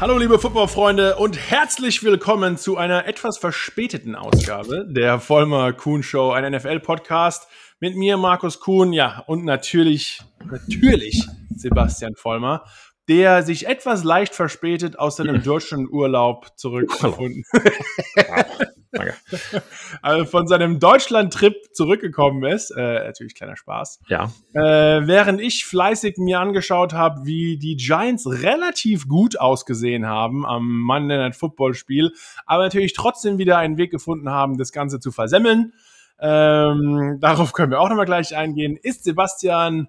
Hallo liebe Footballfreunde und herzlich willkommen zu einer etwas verspäteten Ausgabe der Vollmer Kuhn Show, ein NFL-Podcast mit mir, Markus Kuhn, ja, und natürlich, natürlich Sebastian Vollmer, der sich etwas leicht verspätet aus seinem deutschen Urlaub zurückgefunden. Danke. also von seinem Deutschland-Trip zurückgekommen ist. Äh, natürlich kleiner Spaß. Ja. Äh, während ich fleißig mir angeschaut habe, wie die Giants relativ gut ausgesehen haben am Monday Night Football Spiel, aber natürlich trotzdem wieder einen Weg gefunden haben, das Ganze zu versemmeln. Ähm, darauf können wir auch nochmal gleich eingehen. Ist Sebastian,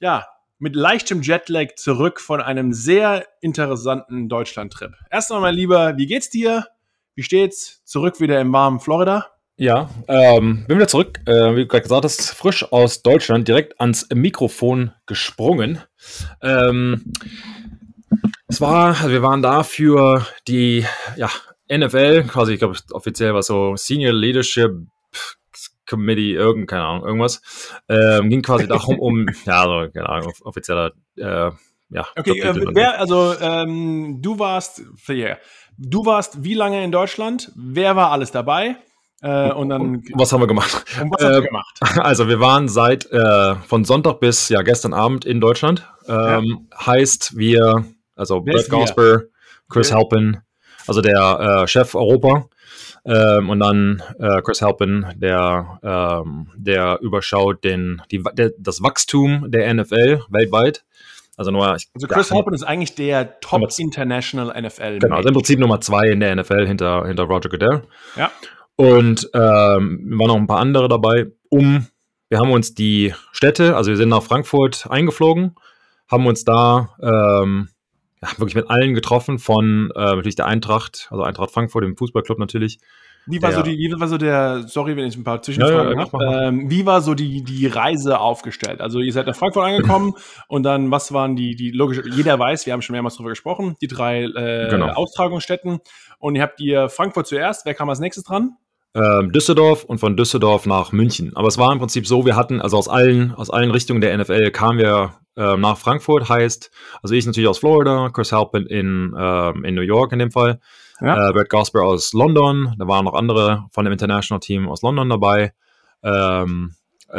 ja, mit leichtem Jetlag zurück von einem sehr interessanten Deutschland-Trip. Erst einmal lieber, wie geht's dir? Wie steht's? Zurück wieder im warmen Florida? Ja, ähm, bin wieder zurück. Äh, wie du gerade gesagt hast, frisch aus Deutschland, direkt ans Mikrofon gesprungen. Ähm, es war, also wir waren da für die ja, NFL, quasi, ich glaube, offiziell war so Senior Leadership Committee, irgend, keine Ahnung, irgendwas. Ähm, ging quasi darum, um, ja, also, keine Ahnung, offizieller, äh, ja. Okay, äh, wer, also ähm, du warst, yeah, du warst wie lange in Deutschland? Wer war alles dabei? Äh, und dann. Was haben wir gemacht? Und äh, gemacht? Also wir waren seit äh, von Sonntag bis ja gestern Abend in Deutschland. Ähm, ja. Heißt wir, also Brett Gosper, Chris okay. Halpin, also der äh, Chef Europa, ähm, und dann äh, Chris Halpin, der, ähm, der überschaut den, die, der, das Wachstum der NFL weltweit. Also nur. Ich, also Chris ja, Halpin ist eigentlich der Top Nummer, International NFL. Genau, also im Prinzip Nummer zwei in der NFL hinter, hinter Roger Goodell. Ja. Und ähm, waren noch ein paar andere dabei, um, wir haben uns die Städte, also wir sind nach Frankfurt eingeflogen, haben uns da ähm, ja, wirklich mit allen getroffen, von äh, natürlich der Eintracht, also Eintracht Frankfurt, dem Fußballclub natürlich. Wie war, der, so die, wie war so der, sorry, wenn ich ein paar Zwischenfragen ja, ja, habe, ähm, wie war so die, die Reise aufgestellt? Also ihr seid nach Frankfurt angekommen und dann, was waren die, die logisch, jeder weiß, wir haben schon mehrmals darüber gesprochen, die drei äh, genau. Austragungsstätten und ihr habt ihr Frankfurt zuerst, wer kam als nächstes dran? Ähm, Düsseldorf und von Düsseldorf nach München. Aber es war im Prinzip so, wir hatten, also aus allen, aus allen Richtungen der NFL kamen wir äh, nach Frankfurt, heißt, also ich natürlich aus Florida, Chris Halpin in, äh, in New York in dem Fall, ja. äh, Brett Gosper aus London, da waren noch andere von dem International Team aus London dabei, ähm, äh,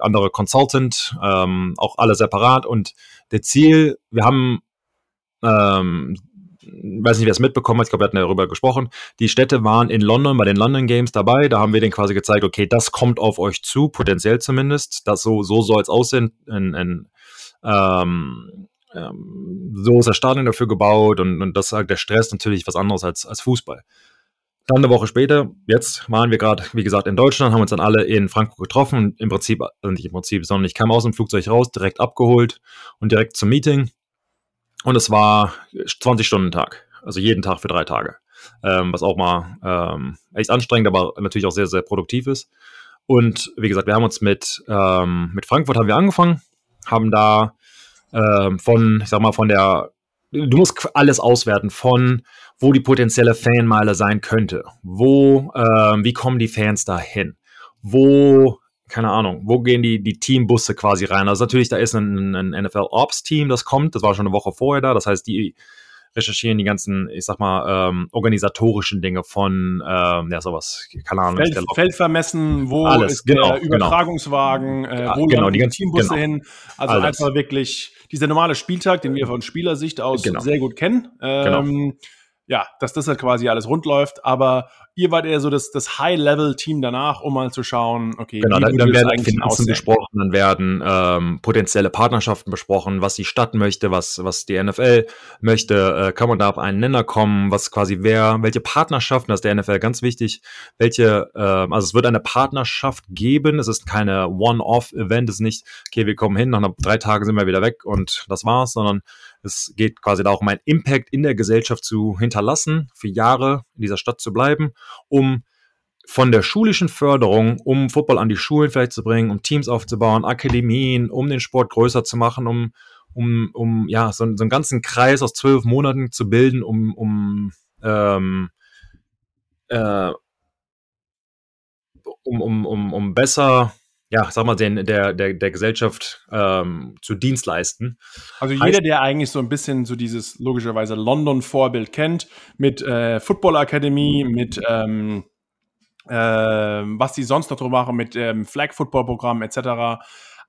andere Consultant, ähm, auch alle separat und der Ziel, wir haben ähm, weiß nicht, wer es mitbekommen hat, ich glaube, wir hatten darüber gesprochen. Die Städte waren in London bei den London Games dabei. Da haben wir denen quasi gezeigt, okay, das kommt auf euch zu, potenziell zumindest. Das so, so soll es aussehen. In, in, ähm, ähm, so ist das Stadion dafür gebaut und, und das sagt der Stress natürlich was anderes als, als Fußball. Dann eine Woche später, jetzt waren wir gerade, wie gesagt, in Deutschland, haben uns dann alle in Frankfurt getroffen im Prinzip, also nicht im Prinzip, sondern ich kam aus dem Flugzeug raus, direkt abgeholt und direkt zum Meeting. Und es war 20 Stunden Tag, also jeden Tag für drei Tage. Ähm, was auch mal ähm, echt anstrengend, aber natürlich auch sehr, sehr produktiv ist. Und wie gesagt, wir haben uns mit, ähm, mit Frankfurt haben wir angefangen, haben da ähm, von, ich sag mal, von der, du musst alles auswerten von, wo die potenzielle Fanmeile sein könnte. Wo, ähm, wie kommen die Fans da hin? Wo keine Ahnung, wo gehen die, die Teambusse quasi rein? Also natürlich, da ist ein, ein NFL-Ops-Team, das kommt, das war schon eine Woche vorher da, das heißt, die recherchieren die ganzen, ich sag mal, ähm, organisatorischen Dinge von, ähm, ja, sowas, keine Ahnung. Feld, Feldvermessen, wo Alles, ist genau, der genau. Übertragungswagen, genau. Äh, wo genau, die ganzen Teambusse genau. hin? Also Alles. einfach wirklich dieser normale Spieltag, den wir von Spielersicht aus genau. sehr gut kennen. Genau. Ja, dass das halt quasi alles rund läuft, aber ihr wart eher so das, das High-Level-Team danach, um mal zu schauen, okay, genau, dann, dann werden Finanzen besprochen, dann werden ähm, potenzielle Partnerschaften besprochen, was die Stadt möchte, was, was die NFL möchte, äh, kann man da auf einen Nenner kommen, was quasi wer, welche Partnerschaften, das ist der NFL ganz wichtig, welche, äh, also es wird eine Partnerschaft geben, es ist keine One-Off-Event, es ist nicht, okay, wir kommen hin, nach drei Tagen sind wir wieder weg und das war's, sondern es geht quasi darum, einen Impact in der Gesellschaft zu hinterlassen, für Jahre in dieser Stadt zu bleiben, um von der schulischen Förderung, um Football an die Schulen vielleicht zu bringen, um Teams aufzubauen, Akademien, um den Sport größer zu machen, um, um, um ja, so, so einen ganzen Kreis aus zwölf Monaten zu bilden, um, um, ähm, äh, um, um, um, um besser ja, sag mal, den, der, der, der Gesellschaft ähm, zu Dienst leisten. Also jeder, der eigentlich so ein bisschen so dieses logischerweise London-Vorbild kennt, mit äh, Football Academy, mit ähm, äh, was die sonst noch drüber machen, mit ähm, Flag-Football-Programm etc.,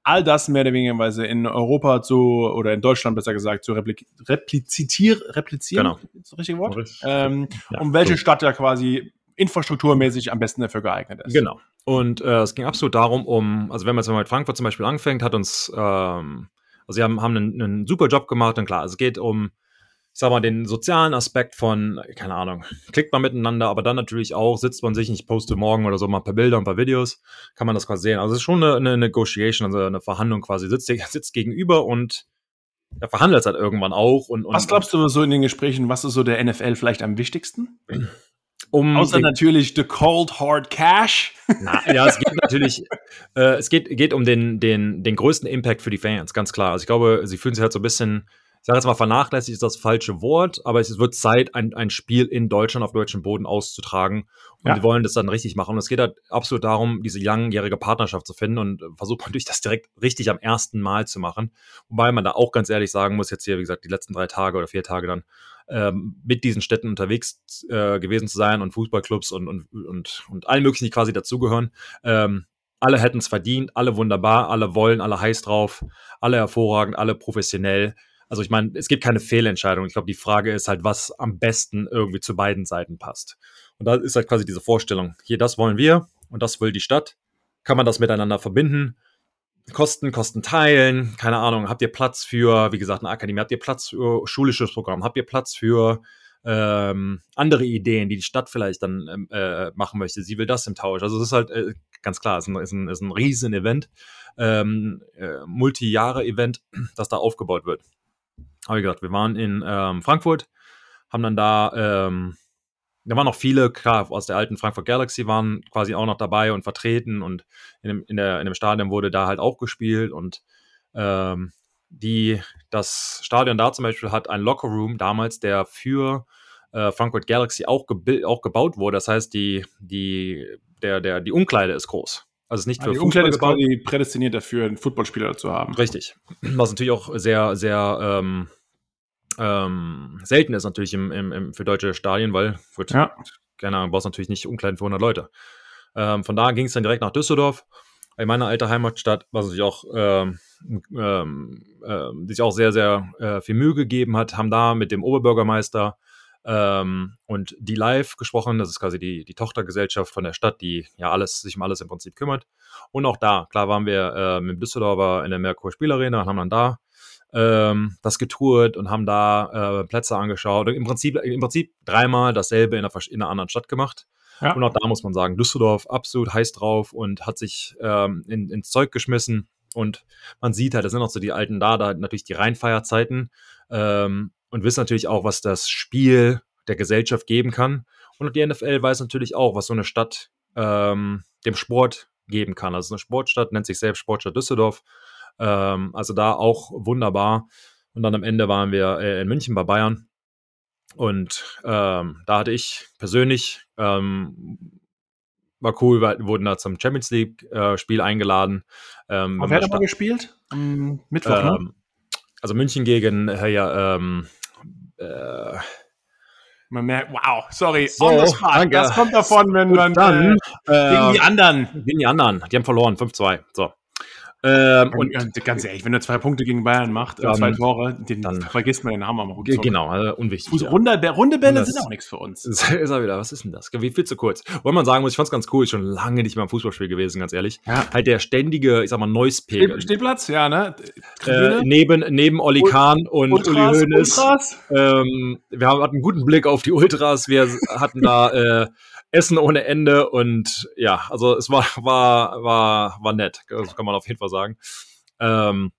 all das mehr oder weniger in Europa zu, oder in Deutschland besser gesagt, zu repli replizieren, replizieren, genau. ist das richtige Wort? Ähm, ja, um welche so. Stadt ja quasi infrastrukturmäßig am besten dafür geeignet ist. Genau. Und äh, es ging absolut darum, um, also wenn man jetzt mal mit Frankfurt zum Beispiel anfängt, hat uns, ähm, also sie haben, haben einen, einen super Job gemacht und klar, es geht um, ich sag mal, den sozialen Aspekt von, keine Ahnung, klickt man miteinander, aber dann natürlich auch, sitzt man sich, ich poste morgen oder so mal ein paar Bilder und ein paar Videos, kann man das quasi sehen. Also es ist schon eine, eine Negotiation, also eine Verhandlung quasi, sitzt, sitzt gegenüber und er verhandelt es halt irgendwann auch. Und, und was glaubst du so in den Gesprächen, was ist so der NFL vielleicht am wichtigsten? Um Außer natürlich the cold hard cash. Na, ja, es geht natürlich, äh, es geht, geht um den, den, den größten Impact für die Fans, ganz klar. Also ich glaube, sie fühlen sich halt so ein bisschen, ich sage jetzt mal vernachlässigt ist das falsche Wort, aber es wird Zeit, ein, ein Spiel in Deutschland auf deutschem Boden auszutragen. Und ja. die wollen das dann richtig machen. Und es geht halt absolut darum, diese langjährige Partnerschaft zu finden und versucht man durch das direkt richtig am ersten Mal zu machen. Wobei man da auch ganz ehrlich sagen muss, jetzt hier, wie gesagt, die letzten drei Tage oder vier Tage dann ähm, mit diesen Städten unterwegs äh, gewesen zu sein und Fußballclubs und, und, und, und allen möglichen, die quasi dazugehören. Ähm, alle hätten es verdient, alle wunderbar, alle wollen, alle heiß drauf, alle hervorragend, alle professionell. Also ich meine, es gibt keine Fehlentscheidung. Ich glaube, die Frage ist halt, was am besten irgendwie zu beiden Seiten passt. Und da ist halt quasi diese Vorstellung, hier, das wollen wir und das will die Stadt. Kann man das miteinander verbinden? Kosten, Kosten teilen, keine Ahnung, habt ihr Platz für, wie gesagt, eine Akademie, habt ihr Platz für schulisches Programm, habt ihr Platz für ähm, andere Ideen, die die Stadt vielleicht dann ähm, äh, machen möchte. Sie will das im Tausch. Also es ist halt äh, ganz klar, es ist ein, ist ein, ist ein riesen Event, ähm, äh, Multi-Jahre-Event, das da aufgebaut wird. Aber wie gesagt, wir waren in ähm, Frankfurt, haben dann da ähm, da waren noch viele, klar, aus der alten Frankfurt Galaxy waren quasi auch noch dabei und vertreten und in dem, in der, in dem Stadion wurde da halt auch gespielt und ähm, die, das Stadion da zum Beispiel hat ein Lockerroom damals, der für äh, Frankfurt Galaxy auch, auch gebaut wurde. Das heißt, die, die, der, der, die Umkleide ist groß. Also ist nicht ah, für die Umkleide ist quasi prädestiniert dafür, einen Footballspieler zu haben. Richtig. Was natürlich auch sehr, sehr ähm, ähm, selten ist natürlich im, im, im, für deutsche Stadien, weil gut, ja. keine Ahnung, brauchst natürlich nicht umkleiden für 100 Leute. Ähm, von da ging es dann direkt nach Düsseldorf, in meiner alten Heimatstadt, was sich auch, ähm, äh, sich auch sehr, sehr äh, viel Mühe gegeben hat, haben da mit dem Oberbürgermeister ähm, und die Live gesprochen. Das ist quasi die, die Tochtergesellschaft von der Stadt, die ja alles, sich um alles im Prinzip kümmert. Und auch da, klar waren wir äh, mit Düsseldorfer in der Merkur Spielarena und haben dann da ähm, das getourt und haben da äh, Plätze angeschaut. Und Im Prinzip, im Prinzip dreimal dasselbe in einer, in einer anderen Stadt gemacht. Ja. Und auch da muss man sagen, Düsseldorf absolut heiß drauf und hat sich ähm, in, ins Zeug geschmissen. Und man sieht halt, das sind auch so die alten da, da natürlich die Rheinfeierzeiten ähm, und wissen natürlich auch, was das Spiel der Gesellschaft geben kann. Und die NFL weiß natürlich auch, was so eine Stadt ähm, dem Sport geben kann. Also eine Sportstadt nennt sich selbst Sportstadt Düsseldorf ähm, also da auch wunderbar. Und dann am Ende waren wir äh, in München bei Bayern. Und ähm, da hatte ich persönlich, ähm, war cool, wir wurden da zum Champions League-Spiel äh, eingeladen. Ähm, wer hat da gespielt? Am Mittwoch, ne? Ähm, also München gegen, äh, ja, ähm, äh, man merkt, wow, sorry, so, Das kommt davon, wenn man dann, äh, gegen die anderen. Gegen die anderen. Die haben verloren, 5-2. So. Ähm, und, ganz ehrlich, wenn er zwei Punkte gegen Bayern macht, äh, dann, zwei Tore, den dann vergisst man den Hammer mal. Genau, also unwichtig. Fuß, ja. runde, runde Bälle das sind auch nichts für uns. Ist er wieder, was ist denn das? Wie viel zu kurz? Wollte man sagen muss, ich fand's ganz cool, schon lange nicht mehr im Fußballspiel gewesen, ganz ehrlich. Ja. Halt der ständige, ich sag mal, Neuspegel. Stehplatz, ja, ne? Äh, neben, neben Oli Kahn und Ultras, Uli Hoeneß. Ähm, wir hatten einen guten Blick auf die Ultras. Wir hatten da äh, Essen ohne Ende und ja, also es war, war, war, war nett, das kann man auf jeden Fall sagen. Ähm,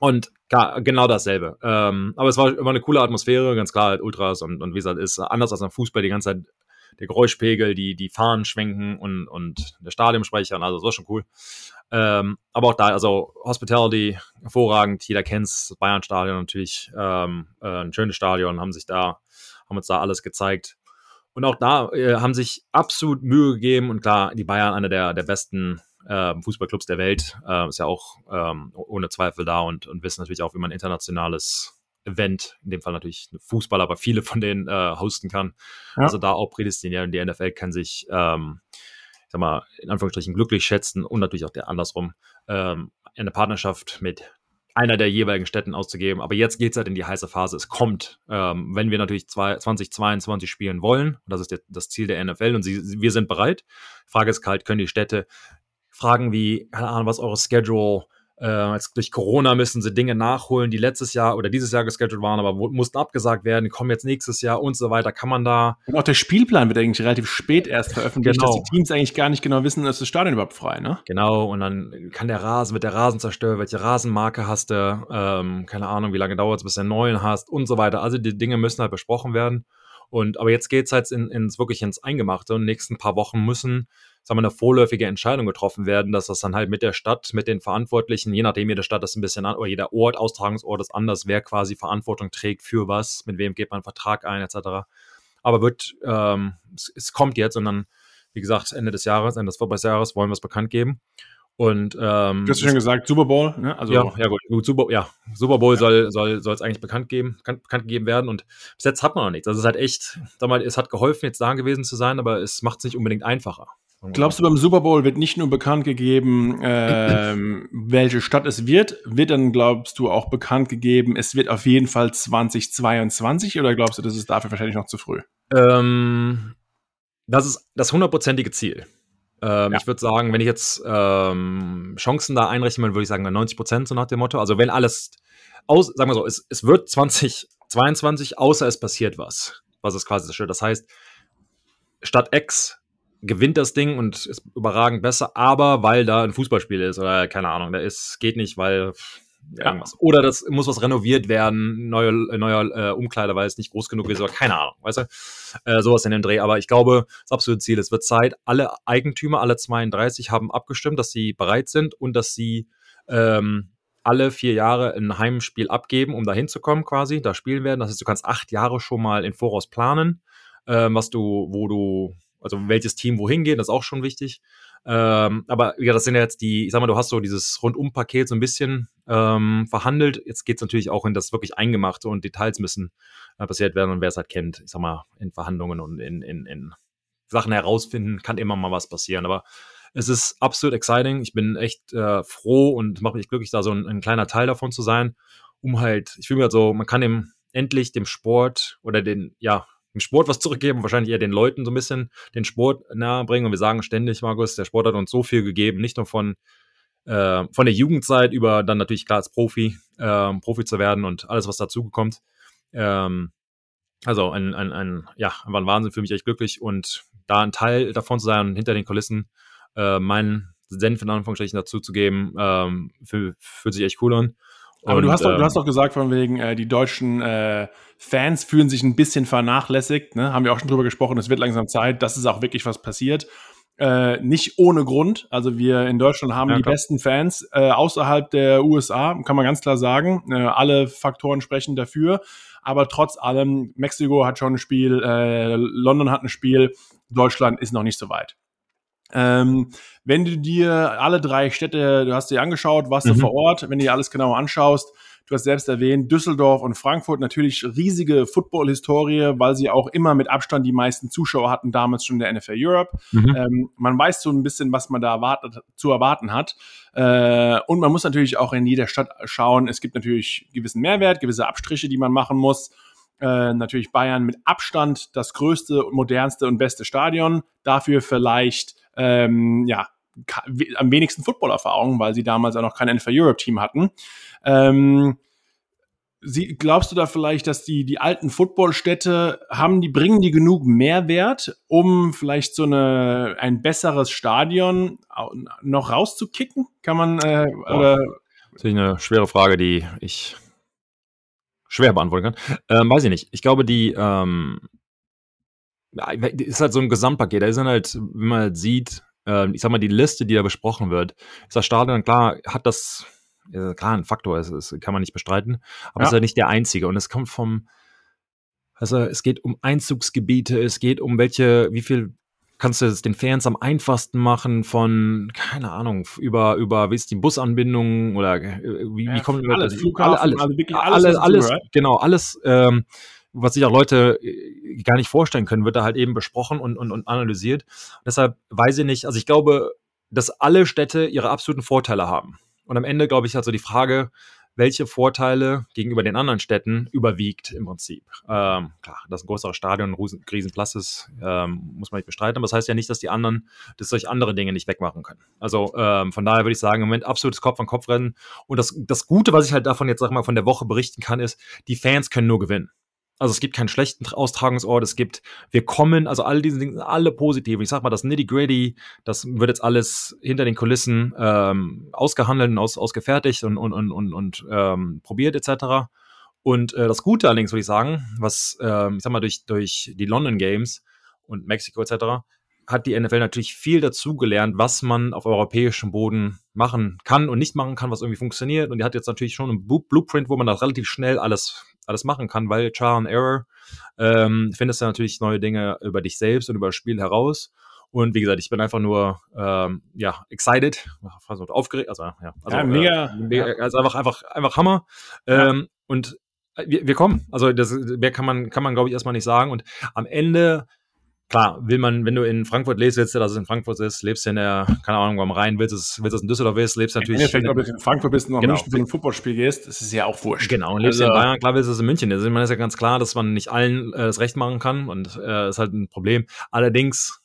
und klar, genau dasselbe. Ähm, aber es war immer eine coole Atmosphäre, ganz klar, halt Ultras und, und wie es halt ist, anders als am Fußball, die ganze Zeit der Geräuschpegel, die, die Fahnen schwenken und, und der Stadionsprecher, also das war schon cool. Ähm, aber auch da, also Hospitality, hervorragend, jeder kennt das Bayern-Stadion natürlich, ähm, äh, ein schönes Stadion, haben sich da, haben uns da alles gezeigt. Und auch da äh, haben sich absolut Mühe gegeben und klar, die Bayern, eine der, der besten äh, Fußballclubs der Welt. Äh, ist ja auch ähm, ohne Zweifel da und, und wissen natürlich auch, wie man internationales Event, in dem Fall natürlich Fußball, aber viele von denen äh, hosten kann. Ja. Also da auch prädestiniert und die NFL kann sich, ähm, ich sag mal, in Anführungsstrichen glücklich schätzen und natürlich auch der andersrum, ähm, eine Partnerschaft mit einer der jeweiligen Städten auszugeben. Aber jetzt geht es halt in die heiße Phase. Es kommt, ähm, wenn wir natürlich zwei, 2022 spielen wollen, das ist der, das Ziel der NFL und sie, wir sind bereit. Frage ist kalt, können die Städte Fragen wie, keine Ahnung, was eure Schedule äh, jetzt durch Corona müssen sie Dinge nachholen, die letztes Jahr oder dieses Jahr gescheduled waren, aber mussten abgesagt werden, kommen jetzt nächstes Jahr und so weiter. Kann man da. Und auch der Spielplan wird eigentlich relativ spät erst veröffentlicht, genau. dass die Teams eigentlich gar nicht genau wissen, dass das Stadion überhaupt frei, ne? Genau, und dann kann der Rasen, wird der Rasen zerstört, welche Rasenmarke hast du, ähm, keine Ahnung, wie lange dauert es, bis du einen neuen hast und so weiter. Also die Dinge müssen halt besprochen werden. Und aber jetzt geht's halt in, ins wirklich ins Eingemachte und nächsten paar Wochen müssen sagen wir, eine vorläufige Entscheidung getroffen werden, dass das dann halt mit der Stadt, mit den Verantwortlichen, je nachdem jede Stadt ist ein bisschen an, oder jeder Ort, Austragungsort ist anders, wer quasi Verantwortung trägt für was, mit wem geht man einen Vertrag ein, etc. Aber wird, ähm, es, es, kommt jetzt und dann, wie gesagt, Ende des Jahres, Ende des Vorbeisjahres wollen wir es bekannt geben. Und ähm, du hast schon gesagt, Super Bowl, ne? Also ja, ja gut, gut Super, ja, Super Bowl ja. soll soll soll es eigentlich bekannt geben, bekannt, bekannt gegeben werden und bis jetzt hat man noch nichts. Also es halt echt, sag mal, es hat geholfen, jetzt da gewesen zu sein, aber es macht es nicht unbedingt einfacher. Glaubst du, beim Super Bowl wird nicht nur bekannt gegeben, ähm, welche Stadt es wird, wird dann, glaubst du, auch bekannt gegeben, es wird auf jeden Fall 2022 oder glaubst du, das ist dafür wahrscheinlich noch zu früh? Ähm, das ist das hundertprozentige Ziel. Ähm, ja. Ich würde sagen, wenn ich jetzt ähm, Chancen da einrechnen würde, würde ich sagen 90 Prozent so nach dem Motto. Also wenn alles aus, sagen wir so, es, es wird 2022, außer es passiert was, was ist quasi das Das heißt, Stadt X gewinnt das Ding und ist überragend besser, aber weil da ein Fußballspiel ist oder keine Ahnung, da ist, geht nicht, weil irgendwas. Ja. Oder das muss was renoviert werden, neuer, neuer äh, Umkleider, weil es nicht groß genug ist oder keine Ahnung, weißt du? Äh, sowas in dem Dreh. Aber ich glaube, das absolute Ziel, es wird Zeit. Alle Eigentümer, alle 32 haben abgestimmt, dass sie bereit sind und dass sie ähm, alle vier Jahre ein Heimspiel abgeben, um da hinzukommen quasi, da spielen werden. Das heißt, du kannst acht Jahre schon mal in Voraus planen, ähm, was du, wo du also welches Team wohin geht, das ist auch schon wichtig. Ähm, aber ja, das sind ja jetzt die, ich sag mal, du hast so dieses Rundum-Paket so ein bisschen ähm, verhandelt. Jetzt geht es natürlich auch in das wirklich Eingemachte und Details müssen äh, passiert werden und wer es halt kennt, ich sag mal, in Verhandlungen und in, in, in Sachen herausfinden, kann immer mal was passieren. Aber es ist absolut exciting. Ich bin echt äh, froh und mache mich glücklich, da so ein, ein, kleiner Teil davon zu sein, um halt, ich fühle mich halt so, man kann dem endlich dem Sport oder den, ja, dem Sport was zurückgeben, wahrscheinlich eher den Leuten so ein bisschen den Sport nahebringen. Und wir sagen ständig, Markus, der Sport hat uns so viel gegeben, nicht nur von, äh, von der Jugendzeit über dann natürlich klar als Profi, äh, Profi zu werden und alles, was dazukommt. Ähm, also ein, ein, ein, ja, war ein Wahnsinn für mich echt glücklich und da ein Teil davon zu sein und hinter den Kulissen äh, meinen Senf in Anführungsstrichen dazu zu geben, ähm, fühlt sich echt cool an. Aber und, du, hast doch, du hast ähm, doch gesagt, von wegen, äh, die deutschen äh, Fans fühlen sich ein bisschen vernachlässigt. Ne? Haben wir auch schon drüber gesprochen. Es wird langsam Zeit, dass es auch wirklich was passiert. Äh, nicht ohne Grund. Also wir in Deutschland haben ja, die klar. besten Fans äh, außerhalb der USA, kann man ganz klar sagen. Äh, alle Faktoren sprechen dafür. Aber trotz allem, Mexiko hat schon ein Spiel, äh, London hat ein Spiel, Deutschland ist noch nicht so weit. Ähm, wenn du dir alle drei Städte, du hast dir angeschaut, warst mhm. du vor Ort, wenn du dir alles genau anschaust, du hast selbst erwähnt, Düsseldorf und Frankfurt natürlich riesige Football-Historie, weil sie auch immer mit Abstand die meisten Zuschauer hatten, damals schon der NFL Europe. Mhm. Ähm, man weiß so ein bisschen, was man da erwartet, zu erwarten hat. Äh, und man muss natürlich auch in jeder Stadt schauen, es gibt natürlich gewissen Mehrwert, gewisse Abstriche, die man machen muss. Äh, natürlich Bayern mit Abstand das größte, modernste und beste Stadion. Dafür vielleicht ähm, ja, am wenigsten Footballerfahrung, weil sie damals auch noch kein NFL Europe Team hatten. Ähm, Sie, glaubst du da vielleicht, dass die, die alten Footballstädte haben, die bringen die genug Mehrwert, um vielleicht so eine, ein besseres Stadion noch rauszukicken? Kann man, äh, oh, oder? Das ist eine schwere Frage, die ich schwer beantworten kann. Ähm, weiß ich nicht. Ich glaube, die, ähm, ist halt so ein Gesamtpaket. Da ist dann halt, wenn man halt sieht, äh, ich sag mal, die Liste, die da besprochen wird, ist das Stadion, klar, hat das, äh, klar, ein Faktor, das, das kann man nicht bestreiten, aber ja. ist ja nicht der einzige. Und es kommt vom, also es geht um Einzugsgebiete, es geht um welche, wie viel kannst du es den Fans am einfachsten machen von, keine Ahnung, über, über, wie ist die Busanbindung oder äh, wie, Ja, wie kommen alles, alle, Flughafen, alles, also wirklich alles, alles, alles, dazugehört. genau, alles, ähm, was sich auch Leute äh, gar nicht vorstellen können, wird da halt eben besprochen und, und, und analysiert. Deshalb weiß ich nicht, also ich glaube, dass alle Städte ihre absoluten Vorteile haben. Und am Ende, glaube ich, halt so die Frage, welche Vorteile gegenüber den anderen Städten überwiegt im Prinzip. Ähm, klar, dass ein größeres Stadion ein riesen- Riesenplatz ist, ähm, muss man nicht bestreiten, aber das heißt ja nicht, dass die anderen, dass solche andere Dinge nicht wegmachen können. Also ähm, von daher würde ich sagen, im Moment absolutes Kopf-an-Kopf-Rennen. Und das, das Gute, was ich halt davon jetzt, sag mal, von der Woche berichten kann, ist, die Fans können nur gewinnen. Also es gibt keinen schlechten Austragungsort, es gibt, wir kommen, also all diese Dinge sind alle positiv. Ich sag mal, das Nitty-Gritty, das wird jetzt alles hinter den Kulissen ähm, ausgehandelt und aus, ausgefertigt und, und, und, und, und ähm, probiert etc. Und äh, das Gute allerdings, würde ich sagen, was, ähm, ich sag mal, durch, durch die London Games und Mexiko etc., hat die NFL natürlich viel dazugelernt, was man auf europäischem Boden machen kann und nicht machen kann, was irgendwie funktioniert. Und die hat jetzt natürlich schon einen Blu- Blueprint, wo man das relativ schnell alles, alles machen kann, weil Trial and Error ähm, findest du natürlich neue Dinge über dich selbst und über das Spiel heraus. Und wie gesagt, ich bin einfach nur ähm, ja excited, also aufgeregt, also ja, also, Ja, mega. äh, mega also einfach einfach einfach Hammer. Ähm, und wir, wir kommen. Also das mehr kann man kann man glaube ich erstmal nicht sagen. Und am Ende Klar, will man, wenn du in Frankfurt lebst, willst du, dass es in Frankfurt ist, lebst du in der, keine Ahnung, am Rhein, willst du es, willst du es in Düsseldorf ist, lebst Im natürlich. Endeffekt, ob du in Frankfurt bist und nach Genau. München zu einem Footballspiel gehst, das ist ja auch wurscht. Genau, und lebst du Also- in Bayern, klar willst du es in München. Also, meine, ist ja ganz klar, dass man nicht allen äh, das Recht machen kann und äh, ist halt ein Problem. Allerdings,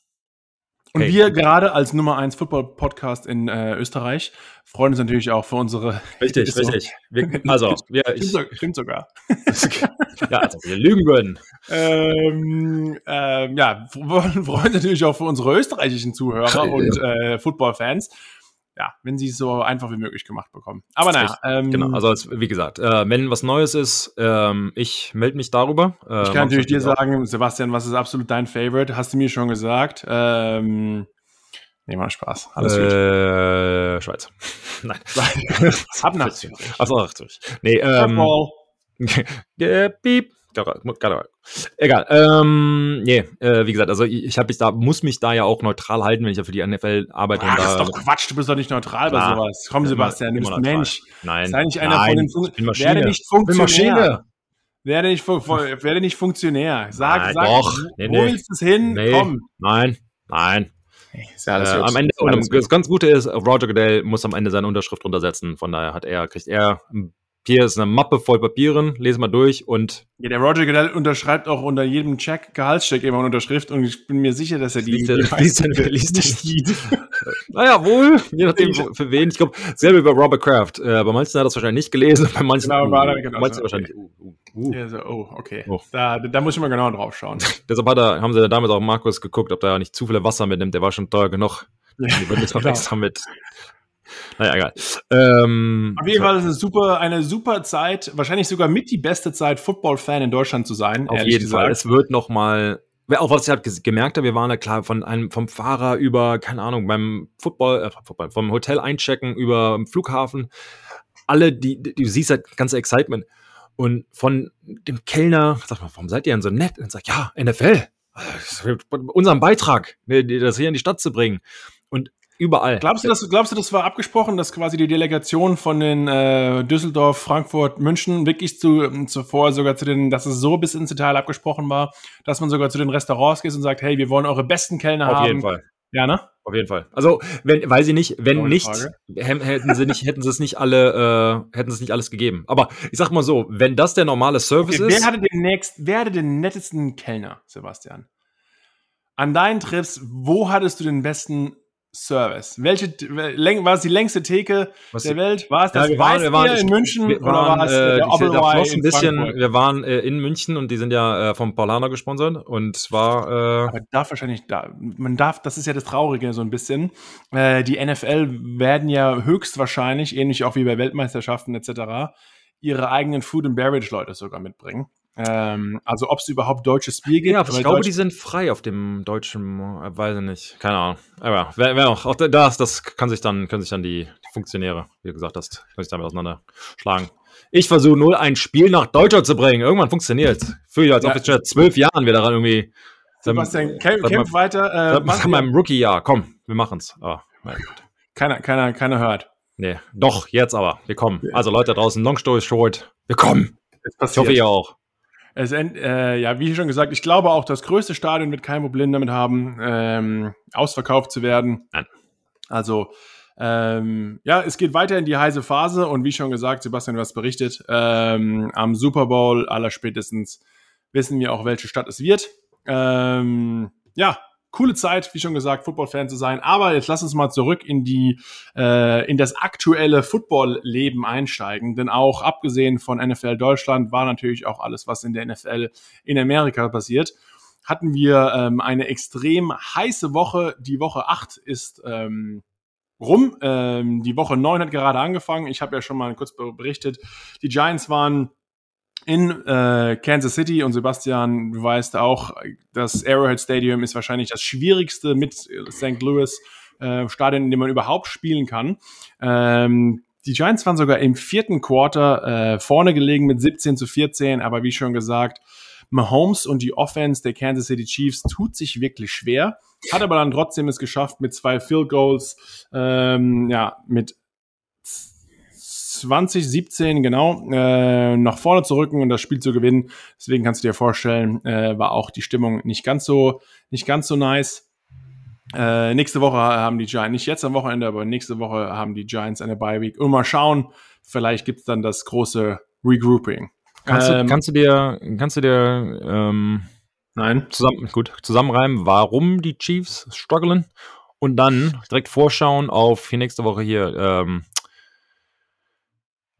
Und Hey. wir gerade als Nummer 1 Football-Podcast in äh, Österreich freuen uns natürlich auch für unsere. richtig, richtig. Wir, also, wir, Stimmt, ich, stimmt sogar. ja, also wir lügen würden. Ähm, ähm, ja, freuen uns natürlich auch für unsere österreichischen Zuhörer Ja. und äh, Football-Fans. Ja, wenn sie es so einfach wie möglich gemacht bekommen. Aber naja, ähm, Genau, also als, wie gesagt, äh, wenn was Neues ist, ähm, ich melde mich darüber. Äh, ich kann natürlich dir sagen, Sebastian, was ist absolut dein Favorite? Hast du mir schon gesagt. Ähm, nee, mal Spaß. Alles gut. äh, Schweiz. Nein. Ab nach Zürich. Achso, ach, Zürich. Nee, ähm, äh, piep. Egal. Egal. Ähm, nee, äh, wie gesagt, also ich, ich hab mich da, muss mich da ja auch neutral halten, wenn ich ja für die NFL arbeite. Ach, und ist doch Quatsch, du bist doch nicht neutral bei Klar. sowas. Komm, Sebastian, du bist ein. Mensch. Nein, Sei nicht einer nein, von den Fun. Werde nicht Funktionär. Werde nicht, fu- werde nicht Funktionär. Sag, Nein, sag, doch. wo Nee, nee. willst du es hin? Nee, Komm. nein, nein. Ist ja Äh, am Ende, das ganz Gute ist, Roger Goodell muss am Ende seine Unterschrift runtersetzen. Von daher hat er, kriegt er, hier ist eine Mappe voll Papieren, lese mal durch und Ja, der Roger Goodell unterschreibt auch unter jedem Check, Gehaltscheck immer eine Unterschrift und ich bin mir sicher, dass er die, Liest er- liest er- liest er nicht. Naja, wohl, je nachdem für wen. Ich glaube, selber über Robert Kraft. Äh, bei manchen hat er das wahrscheinlich nicht gelesen, bei manchen, Genau, uh, bei manchen so, wahrscheinlich. Uh, uh, uh. Ja, so, oh, okay. Oh. Da, da muss ich mal genau drauf schauen. Deshalb hat er, haben sie damals auch Markus geguckt, ob der nicht zu viel Wasser mitnimmt. Der war schon teuer genug. Die würden jetzt noch Genau. extra mit. Naja, egal. Ähm, Auf jeden Fall ist es eine super, eine super Zeit, wahrscheinlich sogar mit die beste Zeit, Football-Fan in Deutschland zu sein. Auf jeden Fall. gesagt. Es wird noch mal. Auch was ich halt gemerkt habe, wir waren da klar von einem vom Fahrer über, keine Ahnung, beim Football, äh, Football vom Hotel einchecken über Flughafen. Alle, die, die du siehst halt ganze Excitement. Und von dem Kellner, sag mal, warum seid ihr denn so nett? Und sagt, ja, NFL, unseren Beitrag, ne, das hier in die Stadt zu bringen. Und überall. Glaubst du, das, glaubst du, das war abgesprochen, dass quasi die Delegation von den äh, Düsseldorf, Frankfurt, München wirklich zu, zuvor sogar zu den, dass es so bis ins Detail abgesprochen war, dass man sogar zu den Restaurants geht und sagt, hey, wir wollen eure besten Kellner Auf haben. jeden Fall. Ja, ne? Auf jeden Fall. Also, wenn, weiß ich nicht, wenn nicht, hätten sie nicht, hätten sie es nicht alle, äh, hätten sie es nicht alles gegeben. Aber ich sag mal so, wenn das der normale Service Okay, wer ist, hatte den nächst, wer hatte den nettesten Kellner, Sebastian? An deinen Trips, wo hattest du den besten Service? Welche war es die längste Theke Was der Welt? War es Ja, das wir waren- waren- Weißbier in München wir oder waren, war es äh, der floss ein in bisschen, Frankfurt? wir waren äh, in München und die sind ja äh, vom Paulaner gesponsert und war, äh, Aber darf wahrscheinlich da, man darf, das ist ja das Traurige so ein bisschen. Äh, die NFL werden ja höchstwahrscheinlich, ähnlich auch wie bei Weltmeisterschaften etc., ihre eigenen Food and Beverage Leute sogar mitbringen. Ähm, also ob es überhaupt deutsches Bier gibt. ja, ich glaube, Deutsch- die sind frei auf dem deutschen, äh, weiß ich nicht, keine Ahnung. Aber wer, wer auch, auch das, das kann sich dann, können sich dann die, Funktionäre, wie du gesagt hast, können sich damit auseinanderschlagen. Ich versuche nur ein Spiel nach Deutschland zu bringen. Irgendwann funktioniert. Fühle ich, als ob Ja. ich seit zwölf Jahren wir daran irgendwie Sebastian, kämpf, kämpf weiter. Äh, nach meinem Rookie-Jahr, komm, wir machen's. Oh. Keiner, keiner, keiner hört. Nee, doch, jetzt aber. Wir kommen. Also Leute draußen, Long Story Short, wir kommen. Ich hoffe, ihr auch. Es, äh, ja, wie schon gesagt, ich glaube auch, das größte Stadion wird kein Problem damit haben, ähm, ausverkauft zu werden. Nein. Also, ähm, ja, es geht weiter in die heiße Phase und wie schon gesagt, Sebastian, du hast berichtet, ähm, am Super Bowl aller spätestens wissen wir auch, welche Stadt es wird. Ähm, ja, coole Zeit, wie schon gesagt, Football-Fan zu sein. Aber jetzt lass uns mal zurück in die, äh, in das aktuelle Football-Leben einsteigen. Denn auch abgesehen von NFL Deutschland war natürlich auch alles, was in der NFL in Amerika passiert. Hatten wir ähm, eine extrem heiße Woche. Die Woche 8 ist ähm, rum. Ähm, die Woche 9 hat gerade angefangen. Ich habe ja schon mal kurz berichtet. Die Giants waren in äh, Kansas City und Sebastian, du weißt auch, das Arrowhead Stadium ist wahrscheinlich das schwierigste mit St. Louis äh, Stadion, in dem man überhaupt spielen kann. Ähm, die Giants waren sogar im vierten Quarter äh, vorne gelegen mit 17 zu 14, aber wie schon gesagt, Mahomes und die Offense der Kansas City Chiefs tut sich wirklich schwer, hat aber dann trotzdem es geschafft, mit zwei Field Goals, ähm, ja, mit 2017 genau äh, nach vorne zu rücken und das Spiel zu gewinnen. Deswegen kannst du dir vorstellen, äh, war auch die Stimmung nicht ganz so nicht ganz so nice. Äh, nächste Woche haben die Giants, nicht jetzt am Wochenende, aber nächste Woche haben die Giants eine Bye Week. Und mal schauen, vielleicht gibt's dann das große Regrouping. Kannst, ähm, du, kannst du dir, kannst du dir ähm, Nein. Zusammen, gut, zusammenreimen, warum die Chiefs strugglen und dann direkt vorschauen auf die nächste Woche hier ähm,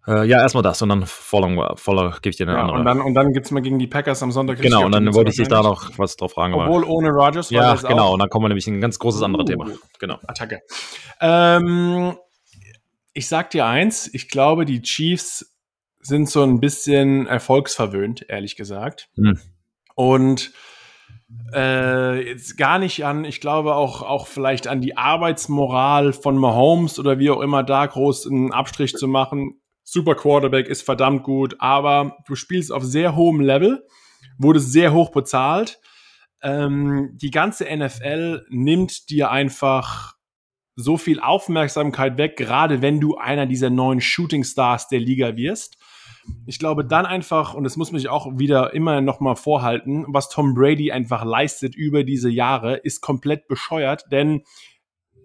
äh, ja, erstmal das und dann voller, voller gebe ich dir eine ja, andere. Und dann, und dann gibt es mal gegen die Packers am Sonntag. Genau, und dann wollte ich dich da noch was drauf fragen. Obwohl ohne Rodgers. Ja, genau, auch. und dann kommen wir nämlich ein ganz großes uh, anderes Thema. Genau. Attacke. Ähm, ich sag dir eins, ich glaube, die Chiefs sind so ein bisschen erfolgsverwöhnt, ehrlich gesagt. Hm. Und äh, jetzt gar nicht an, ich glaube auch, auch vielleicht an die Arbeitsmoral von Mahomes oder wie auch immer da groß einen Abstrich zu machen super Quarterback, ist verdammt gut, aber du spielst auf sehr hohem Level, wurdest sehr hoch bezahlt. Ähm, die ganze NFL nimmt dir einfach so viel Aufmerksamkeit weg, gerade wenn du einer dieser neuen Shooting Stars der Liga wirst. Ich glaube dann einfach, und das muss mich auch wieder immer noch mal vorhalten, was Tom Brady einfach leistet über diese Jahre, ist komplett bescheuert, denn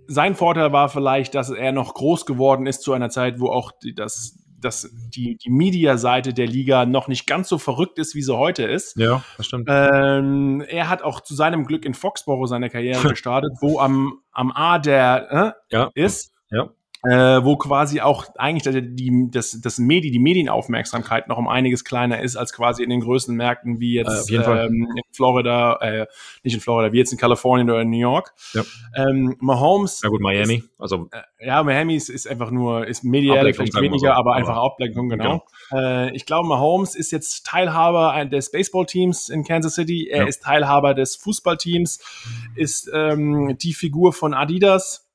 sein Vorteil war vielleicht, dass er noch groß geworden ist zu einer Zeit, wo auch das dass die, die Media-Seite der Liga noch nicht ganz so verrückt ist, wie sie heute ist. Ja, das stimmt. Ähm, er hat auch zu seinem Glück in Foxborough seine Karriere gestartet, wo am, am A der äh, ja. ist. Ja äh, wo quasi auch eigentlich die, das, das Medi, die Medienaufmerksamkeit noch um einiges kleiner ist als quasi in den größten Märkten wie jetzt äh, ähm, in Florida, äh, nicht in Florida, wie jetzt in Kalifornien oder in New York. Ja. Ähm, Mahomes. Ja gut, Miami. Ist, also äh, ja, Miami ist, ist einfach nur ist medial vielleicht weniger, so, aber, aber einfach Ablenkung genau. genau. Äh, ich glaube, Mahomes ist jetzt Teilhaber des Baseballteams in Kansas City. Er ja. ist Teilhaber des Fußballteams, ist ähm, die Figur von Adidas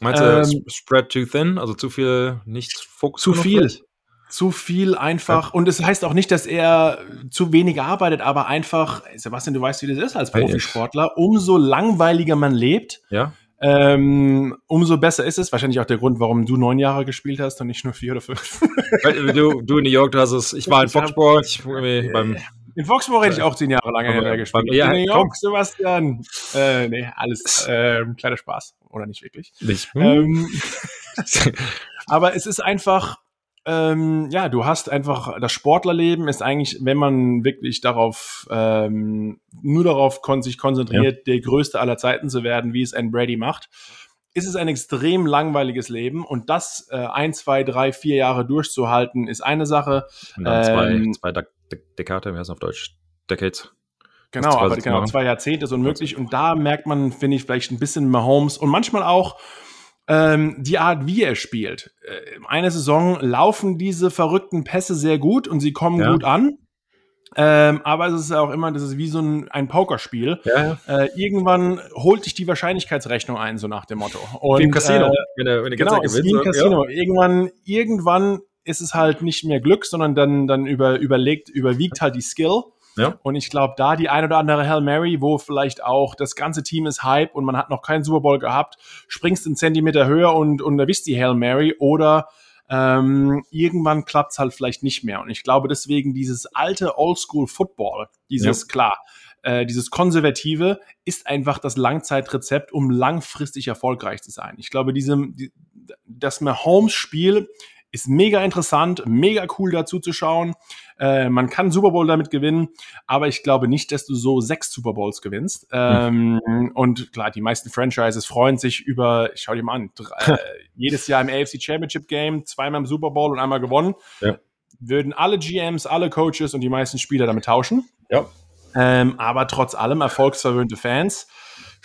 Meinst du ähm, spread too thin? Also zu viel, nicht Fokus? Zu viel. Wird? Zu viel einfach. Ja. Und es das heißt auch nicht, dass er zu wenig arbeitet, aber einfach, Sebastian, du weißt, wie das ist als Profisportler. Umso langweiliger man lebt, ja. ähm, umso besser ist es. Wahrscheinlich auch der Grund, warum du neun Jahre gespielt hast und nicht nur vier oder fünf. du, du in New York, du hast es, ich war in Foxborough, ich, beim in Foxborough hätte ich auch zehn Jahre lang gespielt. Ja, in New York, Sebastian. Äh, nee, alles äh, kleiner Spaß. Oder nicht wirklich. Nicht. Ähm, aber es ist einfach, ähm, ja, du hast einfach, das Sportlerleben ist eigentlich, wenn man wirklich darauf, ähm, nur darauf kon sich konzentriert, ja. der Größte aller Zeiten zu werden, wie es ein Brady macht, ist es ein extrem langweiliges Leben und das äh, ein, zwei, drei, vier Jahre durchzuhalten, ist eine Sache. Und dann zwei, ähm, zwei De Dekade, wie heißt auf Deutsch? Decades. Genau, aber genau, zwei Jahrzehnte ist unmöglich. Und da merkt man, finde ich, vielleicht ein bisschen Mahomes und manchmal auch ähm, die Art, wie er spielt. Äh, eine Saison laufen diese verrückten Pässe sehr gut und sie kommen ja. gut an. Ähm, aber es ist ja auch immer, das ist wie so ein, ein Pokerspiel. Ja. Äh, irgendwann holt dich die Wahrscheinlichkeitsrechnung ein, so nach dem Motto. Und, wie im Casino, äh, wenn er, wenn er genau, gewinnt. Wie im Casino. Ja. Irgendwann, irgendwann ist es halt nicht mehr Glück, sondern dann, dann über, überlegt, überwiegt halt die Skill. Ja. Und ich glaube, da die ein oder andere Hail Mary, wo vielleicht auch das ganze Team ist Hype und man hat noch keinen Super Bowl gehabt, springst einen Zentimeter höher und, und erwischt die Hail Mary oder ähm, irgendwann klappt es halt vielleicht nicht mehr. Und ich glaube deswegen dieses alte Oldschool Football, dieses ja. klar, äh, dieses Konservative ist einfach das Langzeitrezept, um langfristig erfolgreich zu sein. Ich glaube, diesem, die, das Mahomes-Spiel ist mega interessant, mega cool dazu zu schauen. Äh, man kann Super Bowl damit gewinnen, aber ich glaube nicht, dass du so sechs Super Bowls gewinnst. Ähm, mhm. Und klar, die meisten Franchises freuen sich über, ich schau dir mal an, drei, äh, jedes Jahr im AFC Championship Game, zweimal im Super Bowl und einmal gewonnen. Ja. Würden alle GMs, alle Coaches und die meisten Spieler damit tauschen. Ja. Ähm, aber trotz allem erfolgsverwöhnte Fans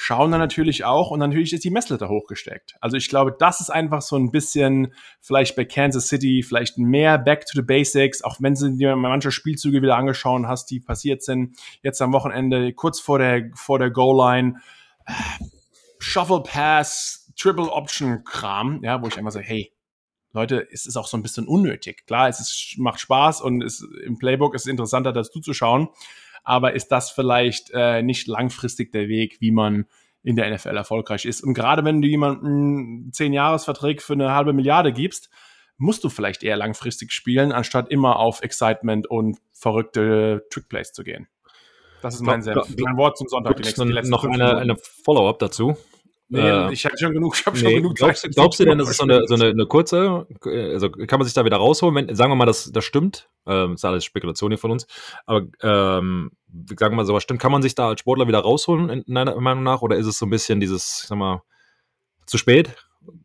schauen dann natürlich auch und natürlich ist die Messlatte hochgesteckt. Also ich glaube, das ist einfach so ein bisschen vielleicht bei Kansas City vielleicht mehr Back to the Basics, auch wenn du dir manche Spielzüge wieder angeschaut hast, die passiert sind jetzt am Wochenende kurz vor der vor der Goal Line. Shuffle Pass, Triple Option Kram, ja, wo ich einfach sage, hey, Leute, es ist auch so ein bisschen unnötig. Klar, es ist, macht Spaß und es, im Playbook ist es interessanter, das zuzuschauen aber ist das vielleicht äh, nicht langfristig der Weg, wie man in der NFL erfolgreich ist? Und gerade wenn du jemanden zehn Jahresvertrag für eine halbe Milliarde gibst, musst du vielleicht eher langfristig spielen, anstatt immer auf Excitement und verrückte Trickplays zu gehen. Das ist mein, glaub, mein Wort zum Sonntag. Die nächsten, die noch eine, eine Follow-up dazu. Nee, äh, ich habe schon genug, ich hab nee, schon genug glaubst, glaubst du denn, das ist so eine, so eine, eine, kurze, also kann man sich da wieder rausholen, wenn, sagen wir mal, das, das stimmt, ähm, ist alles Spekulation hier von uns, aber ähm, sagen wir mal, sowas stimmt, kann man sich da als Sportler wieder rausholen, in, in deiner Meinung nach, oder ist es so ein bisschen dieses, ich sag mal, zu spät?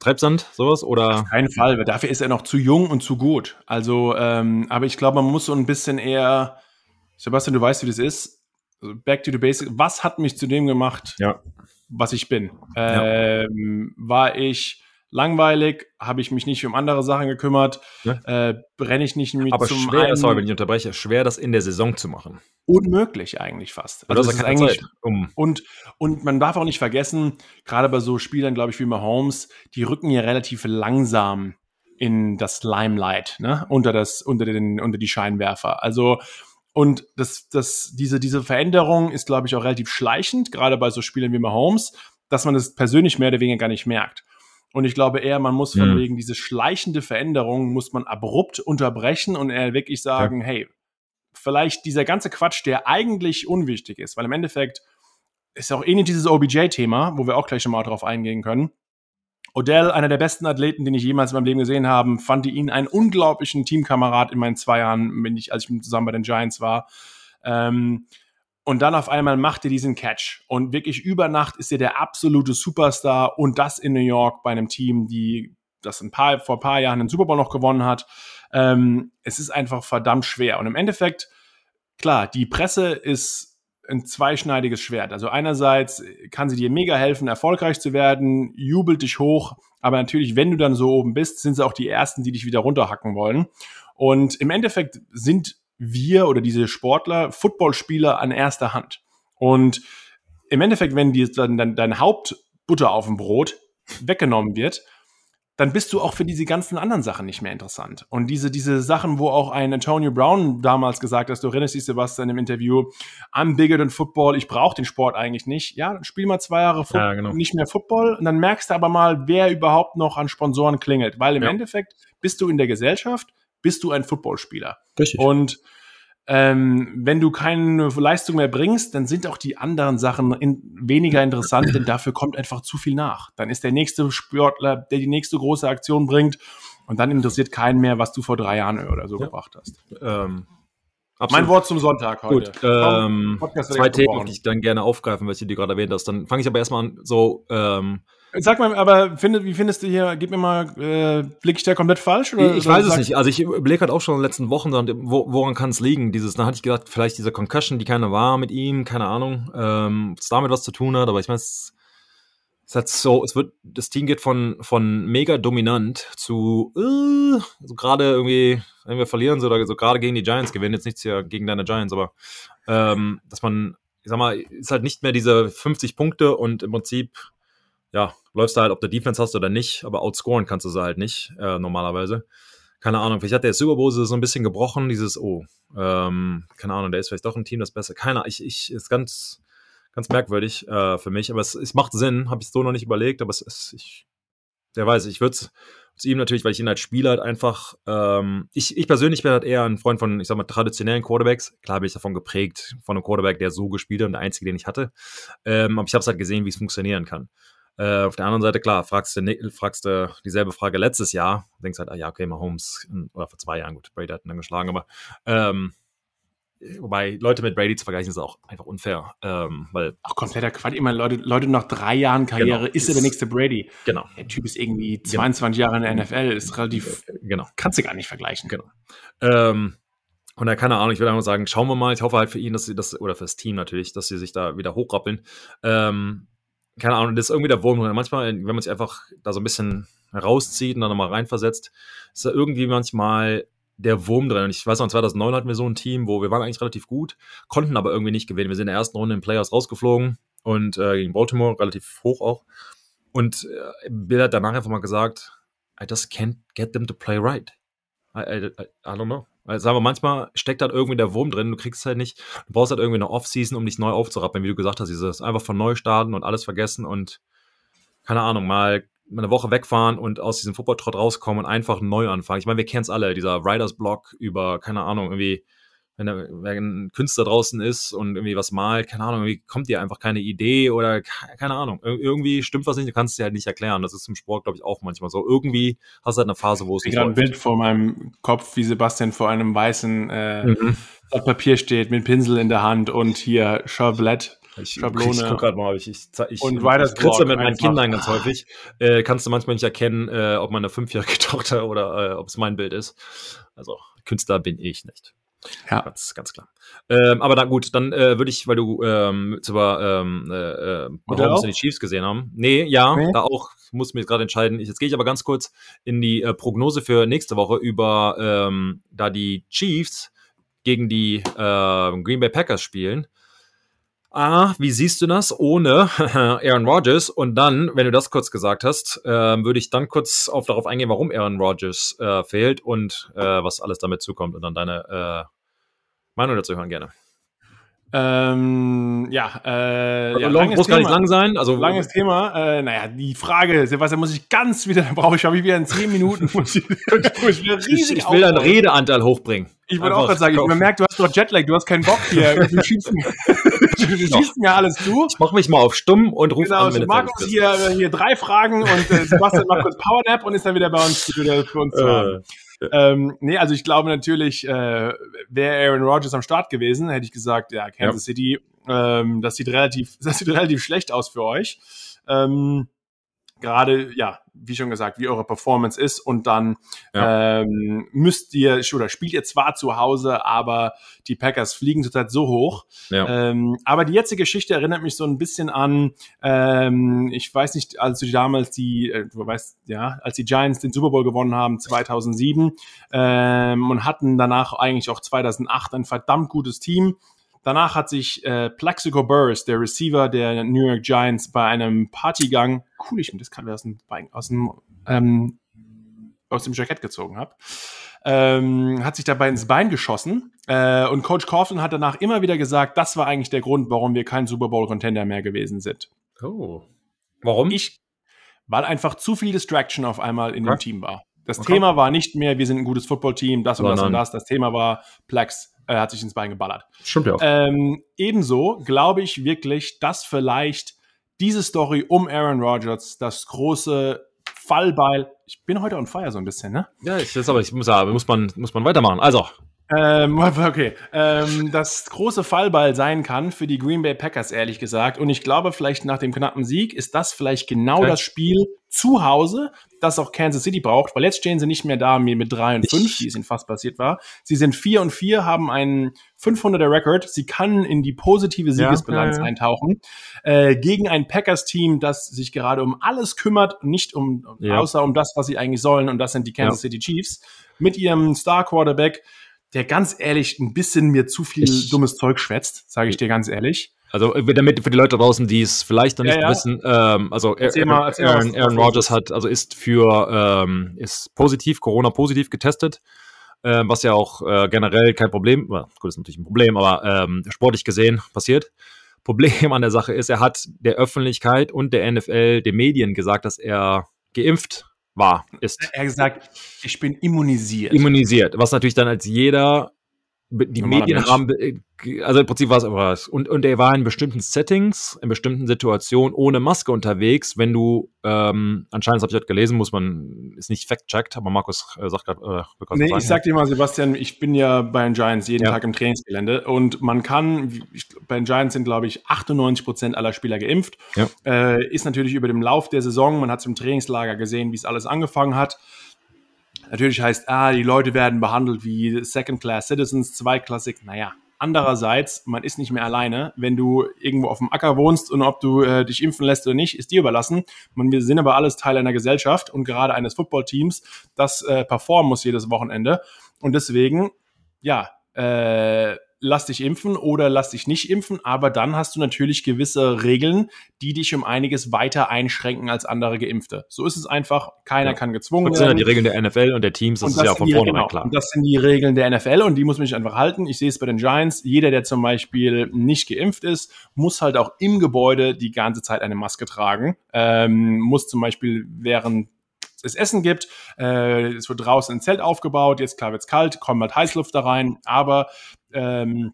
Treibsand, sowas? Oder? Auf keinen Fall, weil dafür ist er noch zu jung und zu gut. Also, ähm, aber ich glaube, man muss so ein bisschen eher, Sebastian, du weißt, wie das ist. Back to the basics. Was hat mich zu dem gemacht? Ja was ich bin. Ähm, war ich langweilig, habe ich mich nicht um andere Sachen gekümmert, ja. äh, brenne ich nicht mit Aber zum schwer, einen, sorry, wenn ich unterbreche, schwer, das in der Saison zu machen. Unmöglich eigentlich fast. Also das ist eigentlich, um und, und man darf auch nicht vergessen, gerade bei so Spielern, glaube ich, wie Mahomes, die rücken ja relativ langsam in das Limelight, ne? unter das, unter den, unter die Scheinwerfer. Also und das, das, diese, diese Veränderung ist, glaube ich, auch relativ schleichend, gerade bei so Spielen wie Mahomes, dass man das persönlich mehr oder weniger gar nicht merkt. Und ich glaube eher, man muss von mhm. wegen diese schleichende Veränderung muss man abrupt unterbrechen und eher wirklich sagen, ja. hey, vielleicht dieser ganze Quatsch, der eigentlich unwichtig ist, weil im Endeffekt ist auch ähnlich dieses OBJ-Thema, wo wir auch gleich nochmal drauf eingehen können. Odell, einer der besten Athleten, den ich jemals in meinem Leben gesehen habe, fand ihn einen unglaublichen Teamkamerad in meinen zwei Jahren, wenn ich, als ich zusammen bei den Giants war. Ähm, und dann auf einmal macht er diesen Catch. Und wirklich über Nacht ist er der absolute Superstar und das in New York bei einem Team, die das ein paar, vor ein paar Jahren den Super Bowl noch gewonnen hat. Ähm, es ist einfach verdammt schwer. Und im Endeffekt, klar, die Presse ist ein zweischneidiges Schwert. Also einerseits kann sie dir mega helfen, erfolgreich zu werden, jubelt dich hoch, aber natürlich, wenn du dann so oben bist, sind sie auch die Ersten, die dich wieder runterhacken wollen. Und im Endeffekt sind wir oder diese Sportler Footballspieler an erster Hand. Und im Endeffekt, wenn dir dann, dann dein Hauptbutter auf dem Brot weggenommen wird, dann bist du auch für diese ganzen anderen Sachen nicht mehr interessant. Und diese, diese Sachen, wo auch ein Antonio Brown damals gesagt hat, du erinnerst dich, Sebastian, im Interview, I'm bigger than Football, ich brauche den Sport eigentlich nicht. Ja, dann spiel mal zwei Jahre ja, genau. nicht mehr Football und dann merkst du aber mal, wer überhaupt noch an Sponsoren klingelt. Weil im ja. Endeffekt bist du in der Gesellschaft, bist du ein Footballspieler. Richtig. Und ähm, wenn du keine Leistung mehr bringst, dann sind auch die anderen Sachen in, weniger interessant, denn dafür kommt einfach zu viel nach. Dann ist der nächste Sportler, der die nächste große Aktion bringt und dann interessiert keinen mehr, was du vor drei Jahren oder so ja. gebracht hast. Ähm, mein Wort zum Sonntag heute. Gut, ähm, zwei Themen, die ich dann gerne aufgreifen, was du dir gerade erwähnt hast. Dann fange ich aber erstmal an, so ähm, Sag mal, aber find, wie findest du hier, gib mir mal, äh, blick ich da komplett falsch? Oder ich weiß es nicht. Also ich überlege halt auch schon in den letzten Wochen, wo, woran kann es liegen? Dieses, da hatte ich gedacht, vielleicht diese Concussion, die keiner war mit ihm, keine Ahnung, ähm, ob es damit was zu tun hat, aber ich meine, es, es hat so, es wird, das Team geht von, von mega dominant zu, äh, so gerade irgendwie, wenn wir verlieren, so, oder so gerade gegen die Giants gewinnen, jetzt nichts hier gegen deine Giants, aber ähm, dass man, ich sag mal, ist halt nicht mehr diese 50 Punkte und im Prinzip ja, läufst du halt, ob du Defense hast oder nicht, aber outscoren kannst du sie halt nicht, äh, normalerweise. keine Ahnung, vielleicht hat der Super Bowl so ein bisschen gebrochen, dieses, oh, ähm, keine Ahnung, der ist vielleicht doch ein Team, das besser. Keiner, ich, ich, ist ganz, ganz merkwürdig äh, für mich, aber es, es macht Sinn, habe ich so noch nicht überlegt, aber es ist, ich, der weiß, ich würde es zu ihm natürlich, weil ich ihn als Spieler halt einfach, ähm, ich, ich persönlich bin halt eher ein Freund von, ich sag mal, traditionellen Quarterbacks. Klar bin ich davon geprägt, von einem Quarterback, der so gespielt hat und der einzige, den ich hatte. Ähm, aber ich habe es halt gesehen, wie es funktionieren kann. Äh, auf der anderen Seite, klar, fragst du, fragst du dieselbe Frage letztes Jahr, denkst halt, ah ja, okay, Mahomes, oder vor zwei Jahren, gut, Brady hat ihn dann geschlagen, aber ähm, Wobei Leute mit Brady zu vergleichen ist auch einfach unfair, ähm, weil auch kompletter Quatsch. Immer Leute, Leute nach drei Jahren Karriere genau, ist er der nächste Brady. Genau. Der Typ ist irgendwie 22 genau. Jahre in der NFL, ist relativ. Genau. Kannst du gar nicht vergleichen. Genau. Ähm, und da keine Ahnung, ich würde einfach sagen, schauen wir mal. Ich hoffe halt für ihn, dass sie das oder fürs Team natürlich, dass sie sich da wieder hochrappeln. Ähm, keine Ahnung, das ist irgendwie der Wurm. Manchmal, wenn man sich einfach da so ein bisschen rauszieht und dann nochmal reinversetzt, ist da irgendwie manchmal der Wurm drin. Und ich weiß noch, 2009 hatten wir so ein Team, wo wir waren eigentlich relativ gut, konnten aber irgendwie nicht gewinnen. Wir sind in der ersten Runde in Playoffs rausgeflogen und äh, gegen Baltimore relativ hoch auch. Und äh, Bill hat danach einfach mal gesagt, I just can't get them to play right. I, I, I don't know. Also sagen wir, manchmal steckt halt irgendwie der Wurm drin, du kriegst halt nicht, du brauchst halt irgendwie eine Off-Season, um dich neu aufzurappeln, wie du gesagt hast, dieses einfach von neu starten und alles vergessen und keine Ahnung, mal eine Woche wegfahren und aus diesem Football-Trott rauskommen und einfach neu anfangen. Ich meine, wir kennen es alle, dieser Riders-Block über, keine Ahnung, irgendwie, wenn, wenn ein Künstler draußen ist und irgendwie was malt, keine Ahnung, irgendwie kommt dir einfach keine Idee oder keine Ahnung, irgendwie stimmt was nicht, du kannst es dir halt nicht erklären. Das ist im Sport, glaube ich, auch manchmal so. Irgendwie hast du halt eine Phase, wo es nicht Ich habe ein Bild vor meinem Kopf, wie Sebastian vor einem weißen äh, mhm. Papier steht mit Pinsel in der Hand und hier Chevrolet ich, Schablone. Ich guck gerade mal, ich, ich, ich, und ich kritze mit meinen Kindern ganz häufig. Äh, kannst du manchmal nicht erkennen, äh, ob meine fünfjährige Tochter oder äh, ob es mein Bild ist. Also Künstler bin ich nicht. Ja. Ganz, ganz klar. Ähm, aber da gut, dann äh, würde ich, weil du ähm, zwar ähm, äh, äh Mahomes in die Chiefs gesehen haben. Nee, ja, nee. da auch, muss mir gerade entscheiden. Jetzt gehe ich aber ganz kurz in die äh, Prognose für nächste Woche über ähm, da die Chiefs gegen die äh, Green Bay Packers spielen. A, wie siehst du das ohne Aaron Rodgers? Und dann, wenn du das kurz gesagt hast, äh, würde ich dann kurz auf, darauf eingehen, warum Aaron Rodgers äh, fehlt und äh, was alles damit zukommt und dann deine äh, Meinung dazu hören gerne. Ähm, ja, äh, ja, lang, muss Thema. gar nicht lang sein. Also langes Thema. Äh, naja, die Frage, Sebastian, muss ich ganz wieder, da brauche ich, habe ich wieder in zehn Minuten. Muss ich, ich, will ich, ich will deinen Redeanteil hochbringen. Ich wollte auch gerade sagen, ich merke, du hast doch Jetlag, du hast keinen Bock hier. Du schießt mir, du schießt mir alles zu. Ich mach mich mal auf stumm und ruf genau, an, wenn Markus hier, hier drei Fragen und äh, Sebastian macht kurz Powernap und ist dann wieder bei uns wieder für uns zu haben. Ähm, nee, also ich glaube natürlich, äh, wäre Aaron Rodgers am Start gewesen, hätte ich gesagt, ja, Kansas ja. City, ähm, das sieht relativ, das sieht relativ schlecht aus für euch. Ähm, gerade, ja, wie schon gesagt, wie eure Performance ist und dann ja. ähm, müsst ihr oder spielt ihr zwar zu Hause, aber die Packers fliegen zurzeit so hoch. Ja. Ähm, aber die jetzige Geschichte erinnert mich so ein bisschen an, ähm, ich weiß nicht, als die damals die, äh, du weißt, ja, als die Giants den Super Bowl gewonnen haben 2007 ähm, und hatten danach eigentlich auch 2008 ein verdammt gutes Team Danach hat sich äh, Plaxico Burris, der Receiver der New York Giants, bei einem Partygang, cool, ich das kann aus dem, aus dem, ähm, aus dem Jackett gezogen habe, ähm, hat sich dabei ins Bein geschossen. Äh, und Coach Coughlin hat danach immer wieder gesagt, das war eigentlich der Grund, warum wir kein Super Bowl-Contender mehr gewesen sind. Oh. Warum? Ich, weil einfach zu viel Distraction auf einmal in okay. dem Team war. Das okay. Thema war nicht mehr, wir sind ein gutes Footballteam, das und das und das. Das Thema war, Plex äh, hat sich ins Bein geballert. Stimmt ja auch. Ähm, ebenso glaube ich wirklich, dass vielleicht diese Story um Aaron Rodgers das große Fallbeil. Ich bin heute on fire so ein bisschen, ne? Ja, ich, das aber ich muss, aber muss man muss man weitermachen. Also ähm, okay. Ähm, das große Fallball sein kann für die Green Bay Packers, ehrlich gesagt. Und ich glaube, vielleicht nach dem knappen Sieg ist das vielleicht genau okay. das Spiel zu Hause, das auch Kansas City braucht, weil jetzt stehen sie nicht mehr da mit 3 und 5, wie es ihnen fast passiert war. Sie sind 4 und 4, haben einen 500er Record. Sie kann in die positive Siegesbilanz ja, ja, ja. eintauchen. Äh, gegen ein Packers-Team, das sich gerade um alles kümmert, nicht um, außer um das, was sie eigentlich sollen. Und das sind die Kansas City Chiefs. Mit ihrem Star-Quarterback der ganz ehrlich ein bisschen mir zu viel ich, dummes Zeug schwätzt, sage ich dir ganz ehrlich. Also damit für die Leute draußen, die es vielleicht noch nicht ja, ja. wissen, ähm, also erzähl Aaron, mal, Aaron, Aaron Rodgers hat, also ist für ähm, ist positiv, Corona positiv getestet, äh, was ja auch äh, generell kein Problem, gut, ist natürlich ein Problem, aber ähm, sportlich gesehen passiert. Problem an der Sache ist, er hat der Öffentlichkeit und der NFL, den Medien gesagt, dass er geimpft war, ist. Er hat gesagt, ich bin immunisiert. Immunisiert, was natürlich dann als jeder die Medien Mensch. haben, also im Prinzip war es aber was. Und, und er war in bestimmten Settings, in bestimmten Situationen ohne Maske unterwegs. Wenn du, ähm, anscheinend habe ich heute gelesen, muss man, ist nicht fact-checked, aber Markus äh, sagt gerade, äh, Nee, ich sag dir mal, Sebastian, ich bin ja bei den Giants jeden ja. Tag im Trainingsgelände und man kann, ich, bei den Giants sind, glaube ich, 98 Prozent aller Spieler geimpft. Ja. Äh, ist natürlich über den Lauf der Saison, man hat es im Trainingslager gesehen, wie es alles angefangen hat natürlich heißt, ah, die Leute werden behandelt wie Second-Class Citizens, zweiklassig. Naja, andererseits, man ist nicht mehr alleine. Wenn du irgendwo auf dem Acker wohnst und ob du äh, dich impfen lässt oder nicht, ist dir überlassen. Man, wir sind aber alles Teil einer Gesellschaft und gerade eines Footballteams, das äh, performen muss jedes Wochenende. Und deswegen, ja, äh, lass dich impfen oder lass dich nicht impfen, aber dann hast du natürlich gewisse Regeln, die dich um einiges weiter einschränken als andere Geimpfte. So ist es einfach, keiner ja. kann gezwungen werden. Das sind ja die Regeln der NFL und der Teams, das, das ist ja von vornherein genau, klar. Und das sind die Regeln der NFL und die muss man sich einfach halten. Ich sehe es bei den Giants, jeder, der zum Beispiel nicht geimpft ist, muss halt auch im Gebäude die ganze Zeit eine Maske tragen, ähm, muss zum Beispiel während es Essen gibt. Äh, es wird draußen ein Zelt aufgebaut. Jetzt klar wird es kalt, kommt halt Heißluft da rein. Aber ähm,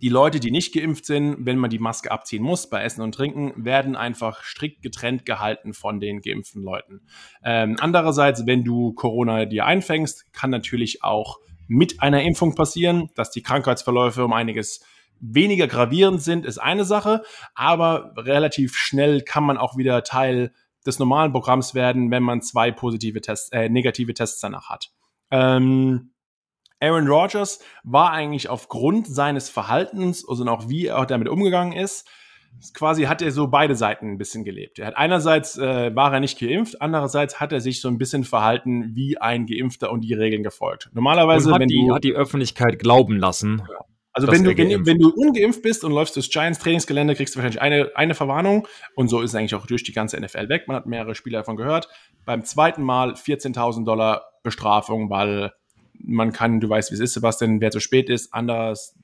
die Leute, die nicht geimpft sind, wenn man die Maske abziehen muss bei Essen und Trinken, werden einfach strikt getrennt gehalten von den geimpften Leuten. Ähm, andererseits, wenn du Corona dir einfängst, kann natürlich auch mit einer Impfung passieren, dass die Krankheitsverläufe um einiges weniger gravierend sind, ist eine Sache, aber relativ schnell kann man auch wieder Teil des normalen Programms werden, wenn man zwei positive Tests, äh, negative Tests danach hat. Ähm, Aaron Rodgers war eigentlich aufgrund seines Verhaltens, also auch wie er damit umgegangen ist, quasi hat er so beide Seiten ein bisschen gelebt. Er hat einerseits äh, war er nicht geimpft, andererseits hat er sich so ein bisschen verhalten wie ein Geimpfter und die Regeln gefolgt. Normalerweise, und hat wenn die, du hat die Öffentlichkeit glauben lassen. Ja. Also wenn du, wenn du ungeimpft bist und läufst durchs Giants Trainingsgelände, kriegst du wahrscheinlich eine, eine Verwarnung und so ist es eigentlich auch durch die ganze NFL weg. Man hat mehrere Spieler davon gehört. Beim zweiten Mal 14.000 Dollar Bestrafung, weil man kann, du weißt, wie es ist, Sebastian, wer zu spät ist, anders.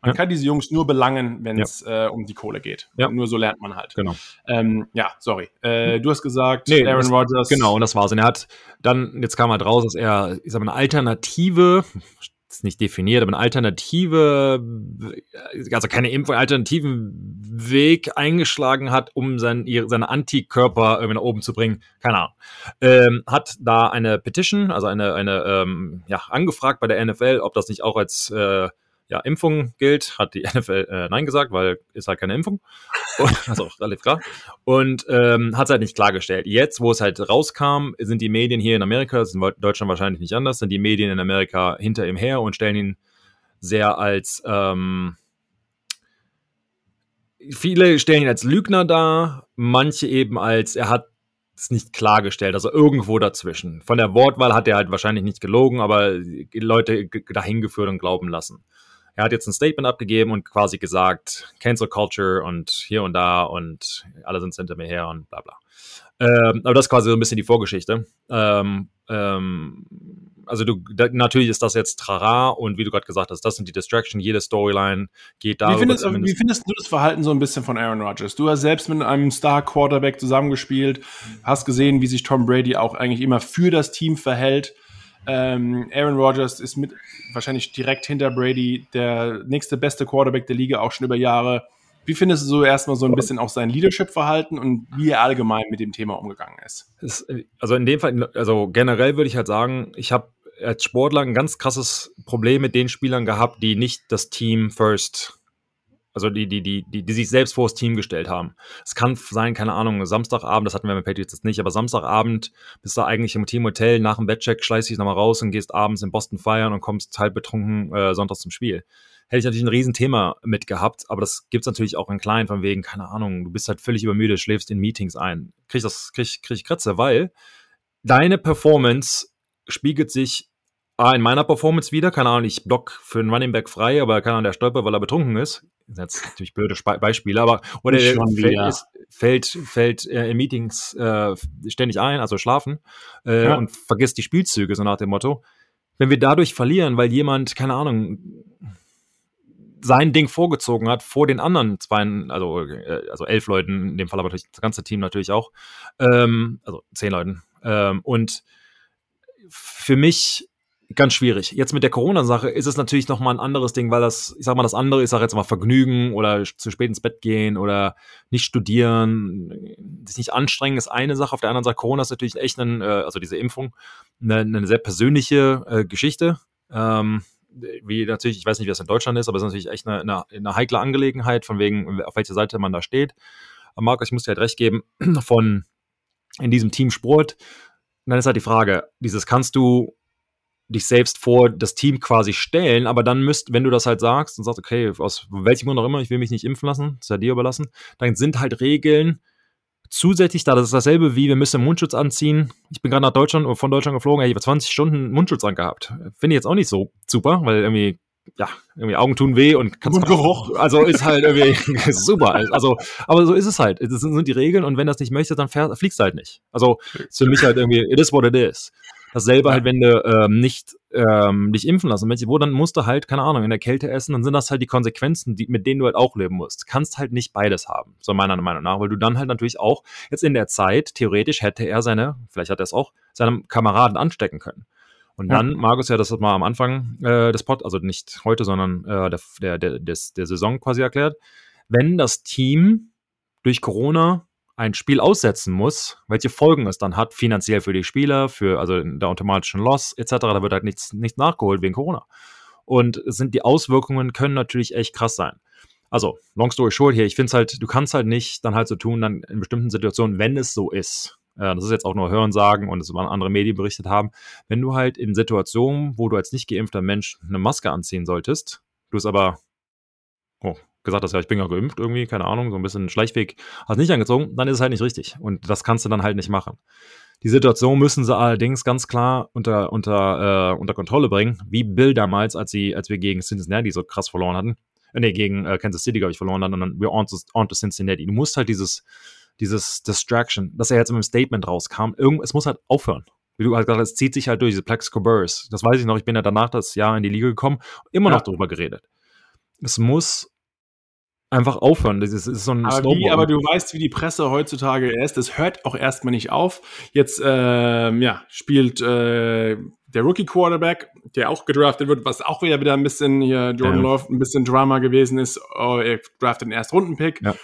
Man ja. kann diese Jungs nur belangen, wenn es ja. äh, um die Kohle geht. Ja. Nur so lernt man halt. Genau. Ähm, ja, sorry. Äh, du hast gesagt, nee, Aaron Rodgers. Genau, und das war's. Und er hat dann, jetzt kam halt raus, dass er, ich sag mal, eine Alternative, ist nicht definiert, aber eine alternative, also keine Impfung, alternativen Weg eingeschlagen hat, um sein, seine Antikörper irgendwie nach oben zu bringen. Keine Ahnung. Ähm, hat da eine Petition, also eine, eine ähm, ja, angefragt bei der NFL, ob das nicht auch als äh, ja, Impfung gilt, hat die NFL äh, Nein gesagt, weil ist halt keine Impfung. also auch relativ klar. Und ähm, hat es halt nicht klargestellt. Jetzt, wo es halt rauskam, sind die Medien hier in Amerika, das ist in Deutschland wahrscheinlich nicht anders, sind die Medien in Amerika hinter ihm her und stellen ihn sehr als ähm, viele stellen ihn als Lügner dar, manche eben als er hat es nicht klargestellt, also irgendwo dazwischen. Von der Wortwahl hat er halt wahrscheinlich nicht gelogen, aber Leute dahin geführt und glauben lassen er hat jetzt ein Statement abgegeben und quasi gesagt, Cancel Culture und hier und da und alle sind hinter mir her und bla bla. Ähm, aber das ist quasi so ein bisschen die Vorgeschichte. Ähm, ähm, also du, da, natürlich ist das jetzt Trara und wie du gerade gesagt hast, das sind die Distraction, jede Storyline geht da. Wie findest, wie findest du das Verhalten so ein bisschen von Aaron Rodgers? Du hast selbst mit einem Star-Quarterback zusammengespielt, hast gesehen, wie sich Tom Brady auch eigentlich immer für das Team verhält. Ähm, Aaron Rodgers ist mit wahrscheinlich direkt hinter Brady der nächste beste Quarterback der Liga, auch schon über Jahre. Wie findest du so erstmal so ein bisschen auch sein Leadership-Verhalten und wie er allgemein mit dem Thema umgegangen ist? Also in dem Fall, also generell würde ich halt sagen, ich habe als Sportler ein ganz krasses Problem mit den Spielern gehabt, die nicht das Team first also die, die, die, die, die sich selbst vor das Team gestellt haben. Es kann sein, keine Ahnung, Samstagabend, das hatten wir mit Patriots jetzt nicht, aber Samstagabend bist du eigentlich im Teamhotel, nach dem Bettcheck schleißt dich nochmal raus und gehst abends in Boston feiern und kommst halb betrunken äh, sonntags zum Spiel. Hätte ich natürlich ein Riesenthema mit gehabt, aber das gibt's natürlich auch in klein, von wegen, keine Ahnung, du bist halt völlig übermüdet, schläfst in Meetings ein. Krieg ich das, krieg, krieg ich Kratze, weil deine Performance spiegelt sich A, in meiner Performance wieder, keine Ahnung, ich block für einen Running Back frei, aber keine Ahnung, der stolpert, weil er betrunken ist. Das sind jetzt natürlich blöde Beispiele, aber oder er fällt, ist, fällt, fällt äh, in Meetings äh, ständig ein, also schlafen, äh, ja. und vergisst die Spielzüge, so nach dem Motto. Wenn wir dadurch verlieren, weil jemand, keine Ahnung, sein Ding vorgezogen hat vor den anderen zwei, also, äh, also elf Leuten, in dem Fall aber natürlich das ganze Team natürlich auch, ähm, also zehn Leuten. Ähm, und für mich ganz schwierig. Jetzt mit der Corona-Sache ist es natürlich nochmal ein anderes Ding, weil das, ich sag mal, das andere ist auch jetzt mal Vergnügen oder zu spät ins Bett gehen oder nicht studieren, sich nicht anstrengen, ist eine Sache. Auf der anderen Seite, Corona ist natürlich echt ein, äh, also diese Impfung, eine, eine sehr persönliche äh, Geschichte. Ähm, wie natürlich, ich weiß nicht, wie das in Deutschland ist, aber es ist natürlich echt eine, eine, eine heikle Angelegenheit, von wegen, auf welcher Seite man da steht. Aber Markus, ich muss dir halt recht geben, von in diesem Team Sport, dann ist halt die Frage, dieses kannst du dich selbst vor das Team quasi stellen, aber dann müsst, wenn du das halt sagst und sagst, okay, aus welchem Grund auch immer, ich will mich nicht impfen lassen, ist ja dir überlassen, dann sind halt Regeln zusätzlich da, das ist dasselbe wie, wir müssen Mundschutz anziehen. Ich bin gerade nach Deutschland oder von Deutschland geflogen, ich habe 20 Stunden Mundschutz angehabt. Finde ich jetzt auch nicht so super, weil irgendwie ja, irgendwie Augen tun weh und kannst Geruch. Also ist halt irgendwie super. Also, aber so ist es halt. Das sind die Regeln und wenn das nicht möchtest, dann fliegst du halt nicht. Also ist für mich halt irgendwie, it is what it is. Dasselbe ja. halt, wenn du ähm, nicht ähm, dich impfen lassen willst, wo dann musst du halt, keine Ahnung, in der Kälte essen, dann sind das halt die Konsequenzen, die, mit denen du halt auch leben musst. Kannst halt nicht beides haben, so meiner Meinung nach, weil du dann halt natürlich auch jetzt in der Zeit, theoretisch hätte er seine, vielleicht hat er es auch, seinem Kameraden anstecken können. Und dann, ja. Markus, ja, das hat mal am Anfang äh, des Pod, also nicht heute, sondern äh, der, der, der, des, der Saison quasi erklärt, wenn das Team durch Corona ein Spiel aussetzen muss, welche Folgen es dann hat, finanziell für die Spieler, für also der automatischen Loss etc., da wird halt nichts, nichts nachgeholt wegen Corona. Und sind die Auswirkungen können natürlich echt krass sein. Also, long story short hier, ich finde es halt, du kannst halt nicht dann halt so tun, dann in bestimmten Situationen, wenn es so ist, äh, das ist jetzt auch nur Hören sagen und es waren andere Medien berichtet haben, wenn du halt in Situationen, wo du als nicht geimpfter Mensch eine Maske anziehen solltest, du es aber, oh, gesagt hast, ja, ich bin ja geimpft irgendwie, keine Ahnung, so ein bisschen Schleichweg, hast nicht angezogen, dann ist es halt nicht richtig. Und das kannst du dann halt nicht machen. Die Situation müssen sie allerdings ganz klar unter, unter, äh, unter Kontrolle bringen, wie Bill damals, als, sie, als wir gegen Cincinnati so krass verloren hatten. Äh, nee, gegen äh, Kansas City, glaube ich, verloren hatten und dann we're on to, on to Cincinnati. Du musst halt dieses, dieses Distraction, dass er jetzt mit dem Statement rauskam, irgend, es muss halt aufhören wie du halt gesagt hast, es zieht sich halt durch diese Plexico Burrs. Das weiß ich noch, ich bin ja danach das Jahr in die Liga gekommen, immer ja. noch drüber geredet. Es muss einfach aufhören. Das ist, ist so ein aber, wie, aber, du weißt, wie die Presse heutzutage ist. Das hört auch erstmal nicht auf. Jetzt ähm, ja, spielt äh, der Rookie Quarterback, der auch gedraftet wird, was auch wieder wieder ein bisschen hier Jordan ja. Love ein bisschen Drama gewesen ist. Oh, er draftet den Erstrunden-Pick. Ja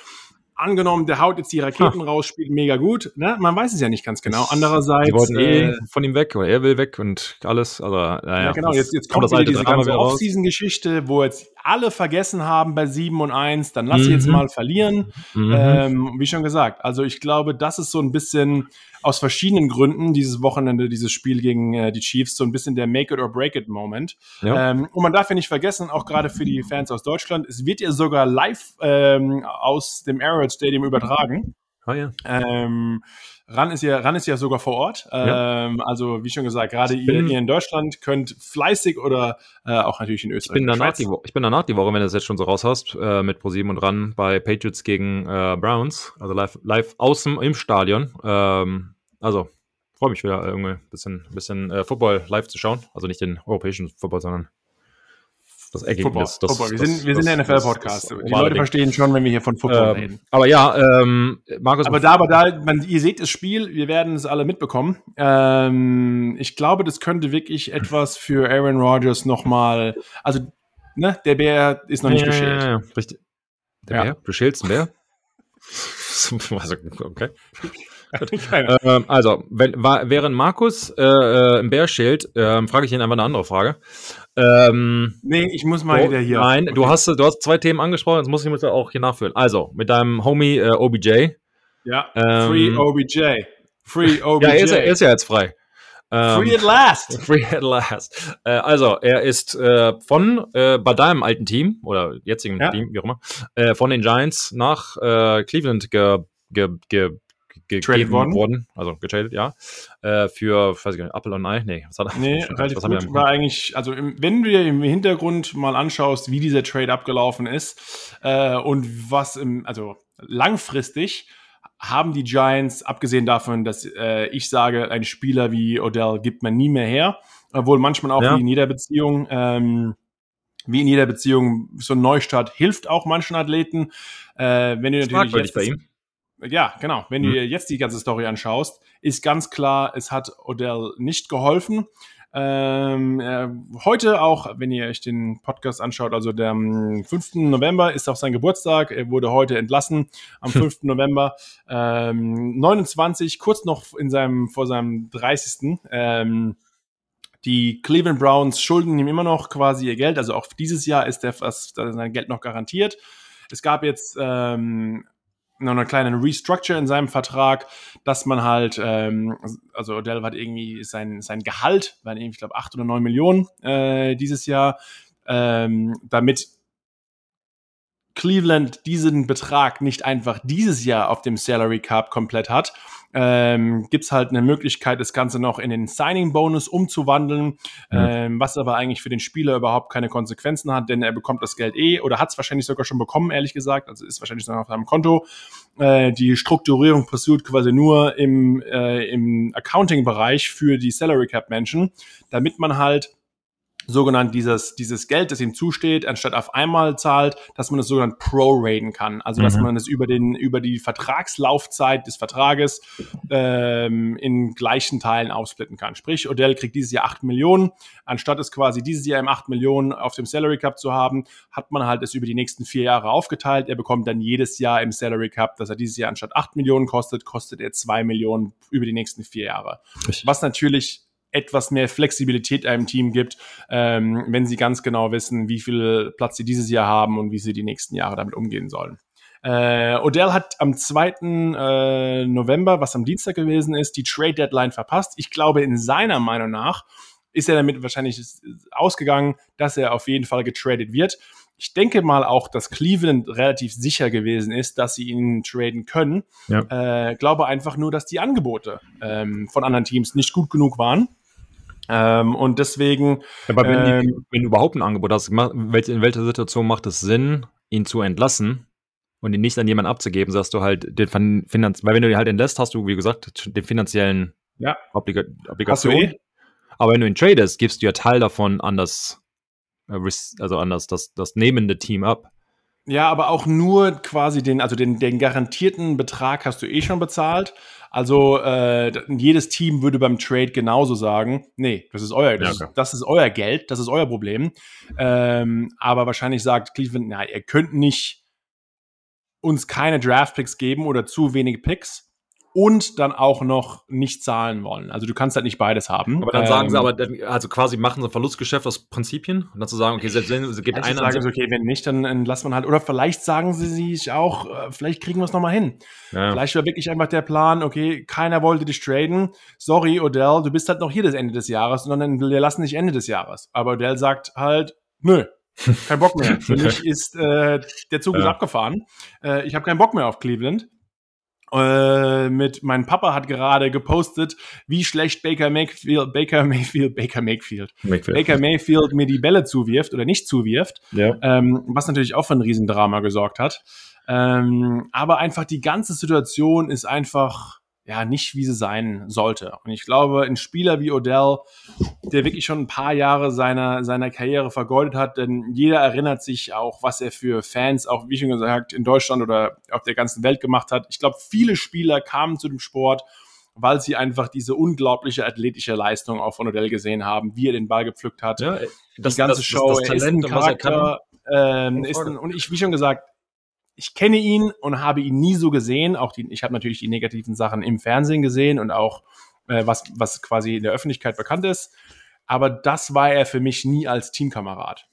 angenommen, der haut jetzt die Raketen ha. raus, spielt mega gut. Ne? Man weiß es ja nicht ganz genau. Andererseits. Die wollten eh äh, von ihm weg oder er will weg und alles. Also, naja, ja, genau. Jetzt, jetzt kommt, kommt wieder diese ganze Off-Season-Geschichte, wo jetzt alle vergessen haben bei 7 und 1, dann lass mhm. jetzt mal verlieren. Mhm. Ähm, wie schon gesagt, also ich glaube, das ist so ein bisschen aus verschiedenen Gründen dieses Wochenende, dieses Spiel gegen äh, die Chiefs, so ein bisschen der Make it or break it Moment. Ja. Ähm, und man darf ja nicht vergessen, auch gerade für die Fans aus Deutschland, es wird ja sogar live ähm, aus dem Arrowhead Stadium übertragen. Oh ja. Ähm, Ran ist ja, Ran ist ja sogar vor Ort. Ja. Ähm, also wie schon gesagt, gerade ihr, ihr, in Deutschland könnt fleißig oder äh, auch natürlich in Österreich. Ich bin, danach die, ich bin danach die Woche, wenn du das jetzt schon so raus hast, äh, mit ProSieben und Ran bei Patriots gegen äh, Browns, also live, live außen im Stadion. Ähm, also freue mich wieder irgendwie ein bisschen, bisschen äh, Football live zu schauen. Also nicht den europäischen Football, sondern das Ergebnis. Das, Football. Wir das, sind, wir sind der NFL-Podcast. Die Leute Ding. verstehen schon, wenn wir hier von Football ähm, reden. Aber ja, ähm, Markus. Aber da, aber da, man, ihr seht das Spiel, wir werden es alle mitbekommen. Ähm, ich glaube, das könnte wirklich etwas für Aaron Rodgers nochmal, also, ne, der Bär ist noch nicht ja, geschält. Ja, ja, richtig. Der Bär? Du schälst einen Bär? also, okay. Ähm, also, wenn, war, während Markus äh, äh, im Bär schält, äh, frage ich ihn einfach eine andere Frage. Ähm, nee, ich muss mal oh, wieder hier. Nein, okay. du, hast, du hast zwei Themen angesprochen, jetzt muss ich mir auch hier nachführen. Also, mit deinem Homie äh, OBJ. Ja, ähm, Free OBJ. Free OBJ. ja, er ist, er ist ja jetzt frei. Ähm, free at last. Free at last. Äh, also, er ist äh, von äh, bei deinem alten Team oder jetzigen ja. Team, wie auch immer, äh, von den Giants nach äh, Cleveland ge, ge, ge, gegeben worden. worden. also getradet, ja, äh, für, weiß ich nicht, Apple und Ei, nee, was hat er? Nee, relativ was gut, war eigentlich, also im, wenn du dir im Hintergrund mal anschaust, wie dieser Trade abgelaufen ist äh, und was im, also langfristig haben die Giants, abgesehen davon, dass äh, ich sage, ein Spieler wie Odell gibt man nie mehr her, obwohl manchmal auch ja. wie in jeder Beziehung, ähm, wie in jeder Beziehung, so ein Neustart hilft auch manchen Athleten. Äh, wenn du natürlich jetzt, bei ihm. Ja, genau. Wenn mhm. du dir jetzt die ganze Story anschaust, ist ganz klar, es hat Odell nicht geholfen. Ähm, äh, heute auch, wenn ihr euch den Podcast anschaut, also der 5. November ist auch sein Geburtstag. Er wurde heute entlassen am 5. November. Ähm, 29, kurz noch in seinem, vor seinem 30. Ähm, die Cleveland Browns schulden ihm immer noch quasi ihr Geld. Also auch dieses Jahr ist der, sein Geld noch garantiert. Es gab jetzt ähm, noch eine kleine Restructure in seinem Vertrag, dass man halt, ähm, also Odell hat irgendwie sein, sein Gehalt, waren irgendwie, ich glaube, acht oder neun Millionen äh, dieses Jahr, ähm, damit Cleveland diesen Betrag nicht einfach dieses Jahr auf dem Salary Cap komplett hat, ähm, gibt es halt eine Möglichkeit, das Ganze noch in den Signing-Bonus umzuwandeln, mhm. ähm, was aber eigentlich für den Spieler überhaupt keine Konsequenzen hat, denn er bekommt das Geld eh oder hat es wahrscheinlich sogar schon bekommen, ehrlich gesagt, also ist wahrscheinlich noch auf seinem Konto. Äh, die Strukturierung passiert quasi nur im, äh, im Accounting-Bereich für die Salary Cap-Menschen, damit man halt sogenannt dieses, dieses Geld, das ihm zusteht, anstatt auf einmal zahlt, dass man es sogenannt proraten kann. Also, dass mhm. man es über den, über die Vertragslaufzeit des Vertrages ähm, in gleichen Teilen aufsplitten kann. Sprich, Odell kriegt dieses Jahr acht Millionen. Anstatt es quasi dieses Jahr im acht Millionen auf dem Salary Cup zu haben, hat man halt es über die nächsten vier Jahre aufgeteilt. Er bekommt dann jedes Jahr im Salary Cup, dass er dieses Jahr anstatt acht Millionen kostet, kostet er zwei Millionen über die nächsten vier Jahre. Was natürlich etwas mehr Flexibilität einem Team gibt, ähm, wenn sie ganz genau wissen, wie viel Platz sie dieses Jahr haben und wie sie die nächsten Jahre damit umgehen sollen. Äh, Odell hat am 2. Äh, November, was am Dienstag gewesen ist, die Trade Deadline verpasst. Ich glaube, in seiner Meinung nach ist er damit wahrscheinlich ausgegangen, dass er auf jeden Fall getradet wird. Ich denke mal auch, dass Cleveland relativ sicher gewesen ist, dass sie ihn traden können. Ja. Äh, glaube einfach nur, dass die Angebote ähm, von anderen Teams nicht gut genug waren. Ähm, und deswegen. Aber wenn, ähm, die, wenn, du überhaupt ein Angebot hast, in welcher Situation macht es Sinn, ihn zu entlassen und ihn nicht an jemanden abzugeben, sagst du halt den Finanz, weil wenn du ihn halt entlässt, hast du, wie gesagt, den finanziellen ja. Obliga Obligation. Eh. Aber wenn du ihn tradest, gibst du ja Teil davon an das, äh, also an das, das, das nehmende Team ab. Ja, aber auch nur quasi den, also den, den garantierten Betrag hast du eh schon bezahlt. Also äh, jedes Team würde beim Trade genauso sagen, nee, das ist euer, das, ja, okay. das ist euer Geld, das ist euer Problem. Ähm, aber wahrscheinlich sagt Cleveland, na, ihr könnt nicht uns keine Draft Picks geben oder zu wenig Picks und dann auch noch nicht zahlen wollen. Also du kannst halt nicht beides haben. Aber dann ähm, sagen sie ähm, aber, also quasi machen sie ein Verlustgeschäft aus Prinzipien und dann zu sagen, okay, selbst wenn es gibt einen. Sagen sie, okay, wenn nicht, dann, dann lassen man halt, oder vielleicht sagen sie sich auch, äh, vielleicht kriegen wir es nochmal hin. Ja. Vielleicht war wirklich einfach der Plan, okay, keiner wollte dich traden. Sorry, Odell, du bist halt noch hier das Ende des Jahres, sondern wir lassen dich Ende des Jahres. Aber Odell sagt halt, nö, kein Bock mehr. Für mich ist äh, der Zug ja. ist abgefahren. Äh, ich habe keinen Bock mehr auf Cleveland. Äh, mit mein Papa hat gerade gepostet, wie schlecht Baker Mayfield, Baker Mayfield, Baker Mayfield, Mayfield. Baker Mayfield mir die Bälle zuwirft oder nicht zuwirft, ja. ähm, was natürlich auch für ein Riesendrama gesorgt hat. Ähm, aber einfach die ganze Situation ist einfach ja nicht, wie sie sein sollte. Und ich glaube, ein Spieler wie Odell, der wirklich schon ein paar Jahre seiner, seiner Karriere vergeudet hat, denn jeder erinnert sich auch, was er für Fans, auch wie schon gesagt, in Deutschland oder auf der ganzen Welt gemacht hat. Ich glaube, viele Spieler kamen zu dem Sport, weil sie einfach diese unglaubliche athletische Leistung auch von Odell gesehen haben, wie er den Ball gepflückt hat. Ja, das, die ganze das, Show, das, das Talent, er ist ein Charakter, ähm, ist ein, und ich, wie schon gesagt, ich kenne ihn und habe ihn nie so gesehen. Auch die, ich habe natürlich die negativen Sachen im Fernsehen gesehen und auch äh, was, was quasi in der Öffentlichkeit bekannt ist. Aber das war er für mich nie als Teamkamerad.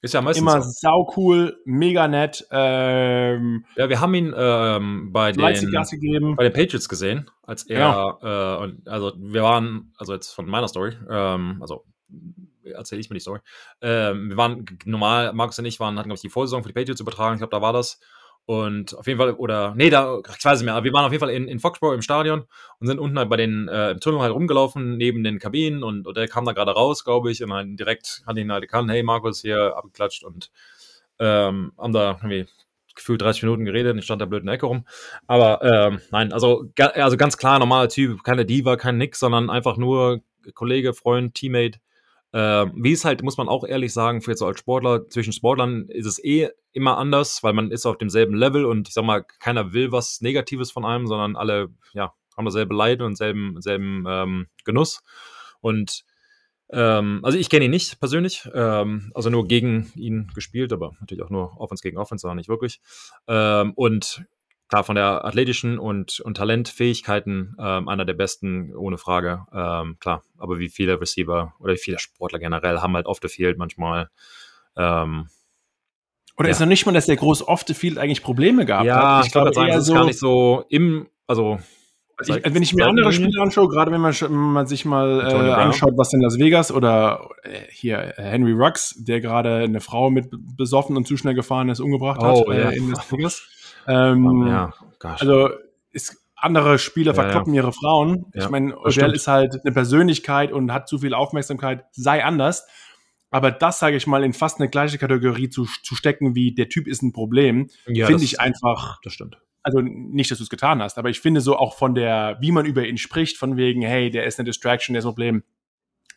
Ist ja meistens immer so. sau cool, mega nett. Ähm, ja, wir haben ihn ähm, bei, den, bei den Patriots gesehen, als er, ja. äh, und, also wir waren, also jetzt von meiner Story, ähm, also erzähle ich mir die Story. Ähm, wir waren normal, Markus und ich waren, hatten, glaube ich, die Vorsaison für die Patriots übertragen, ich glaube, da war das. Und auf jeden Fall, oder, nee, da, ich weiß nicht mehr, aber wir waren auf jeden Fall in, in Foxborough im Stadion und sind unten halt bei den, äh, im Tunnel halt rumgelaufen, neben den Kabinen und, und der kam da gerade raus, glaube ich, und dann direkt hat ihn halt gekannt, hey Markus, hier abgeklatscht und ähm, haben da irgendwie gefühlt 30 Minuten geredet und ich stand da blöd in der Ecke rum. Aber ähm, nein, also, also ganz klar, normaler Typ, keine Diva, kein Nix, sondern einfach nur Kollege, Freund, Teammate, äh, wie es halt, muss man auch ehrlich sagen, für jetzt als Sportler, zwischen Sportlern ist es eh immer anders, weil man ist auf demselben Level und ich sag mal, keiner will was Negatives von einem, sondern alle, ja, haben dasselbe Leid und selben, selben ähm, Genuss. Und ähm, also ich kenne ihn nicht persönlich, ähm, also nur gegen ihn gespielt, aber natürlich auch nur Offense gegen Offense, aber nicht wirklich. Ähm, und klar, von der athletischen und, und Talentfähigkeiten ähm, einer der besten, ohne Frage. Ähm, klar, aber wie viele Receiver oder wie viele Sportler generell haben halt off the field manchmal. Ähm, oder ja. ist noch nicht mal, dass der groß off the field eigentlich Probleme gab? Ja, ich, ich glaube, das ist so gar nicht so im, also also ich, wenn ich mir andere Spiele anschaue, gerade wenn man, wenn man sich mal äh, anschaut, was in Las Vegas oder äh, hier Henry Rux, der gerade eine Frau mit besoffen und zu schnell gefahren ist, umgebracht oh, hat äh, ja. in Las Vegas. Ähm, ja, gosh. Also ist, andere Spieler ja, verkloppen ja. ihre Frauen. Ja, ich meine, Odell ist halt eine Persönlichkeit und hat zu viel Aufmerksamkeit, sei anders. Aber das, sage ich mal, in fast eine gleiche Kategorie zu, zu stecken, wie der Typ ist ein Problem, finde ich einfach. Das stimmt. Also nicht, dass du es getan hast, aber ich finde so auch von der, wie man über ihn spricht, von wegen, hey, der ist eine Distraction, der ist ein Problem.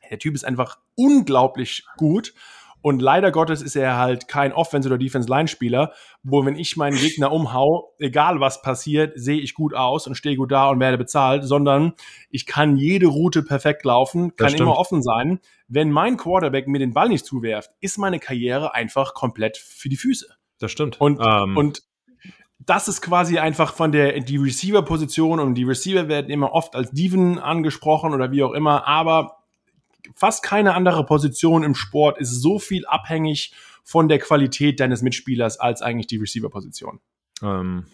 Der Typ ist einfach unglaublich gut und leider Gottes ist er halt kein Offense- oder Defense-Line-Spieler, wo wenn ich meinen Gegner umhau, egal was passiert, sehe ich gut aus und stehe gut da und werde bezahlt, sondern ich kann jede Route perfekt laufen, kann immer offen sein. Wenn mein Quarterback mir den Ball nicht zuwerft, ist meine Karriere einfach komplett für die Füße. Das stimmt. Und, um. Ähm. und das ist quasi einfach von der die Receiver-Position und die Receiver werden immer oft als Diven angesprochen oder wie auch immer, aber fast keine andere Position im Sport ist so viel abhängig von der Qualität deines Mitspielers als eigentlich die Receiver-Position. Ähm,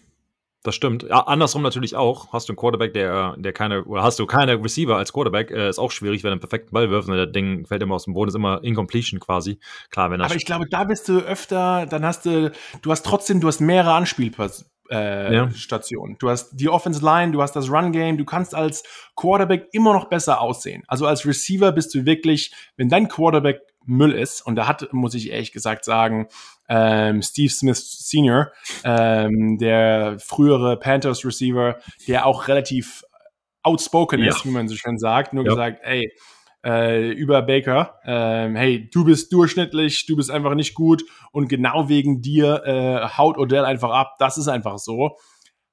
das stimmt. Ja, andersrum natürlich auch. Hast du einen Quarterback, der, der keine, oder hast du keine Receiver als Quarterback, äh, ist auch schwierig, wenn er einen perfekten Ball wirft und der Ding fällt immer aus dem Boden, ist immer Incompletion quasi. Klar, wenn Aber ich glaube, da bist du öfter, dann hast du, du hast trotzdem, du hast mehrere Anspielpersonen äh, ja. Station. Du hast die Offense Line, du hast das Run Game, du kannst als Quarterback immer noch besser aussehen. Also als Receiver bist du wirklich, wenn dein Quarterback Müll ist, und da hat, muss ich ehrlich gesagt sagen, ähm, Steve Smith Senior, ähm, der frühere Panthers Receiver, der auch relativ outspoken ja. ist, wie man so schön sagt, nur ja. gesagt, ey, äh, über Baker. Ähm, hey, du bist durchschnittlich, du bist einfach nicht gut und genau wegen dir äh, haut Odell einfach ab. Das ist einfach so.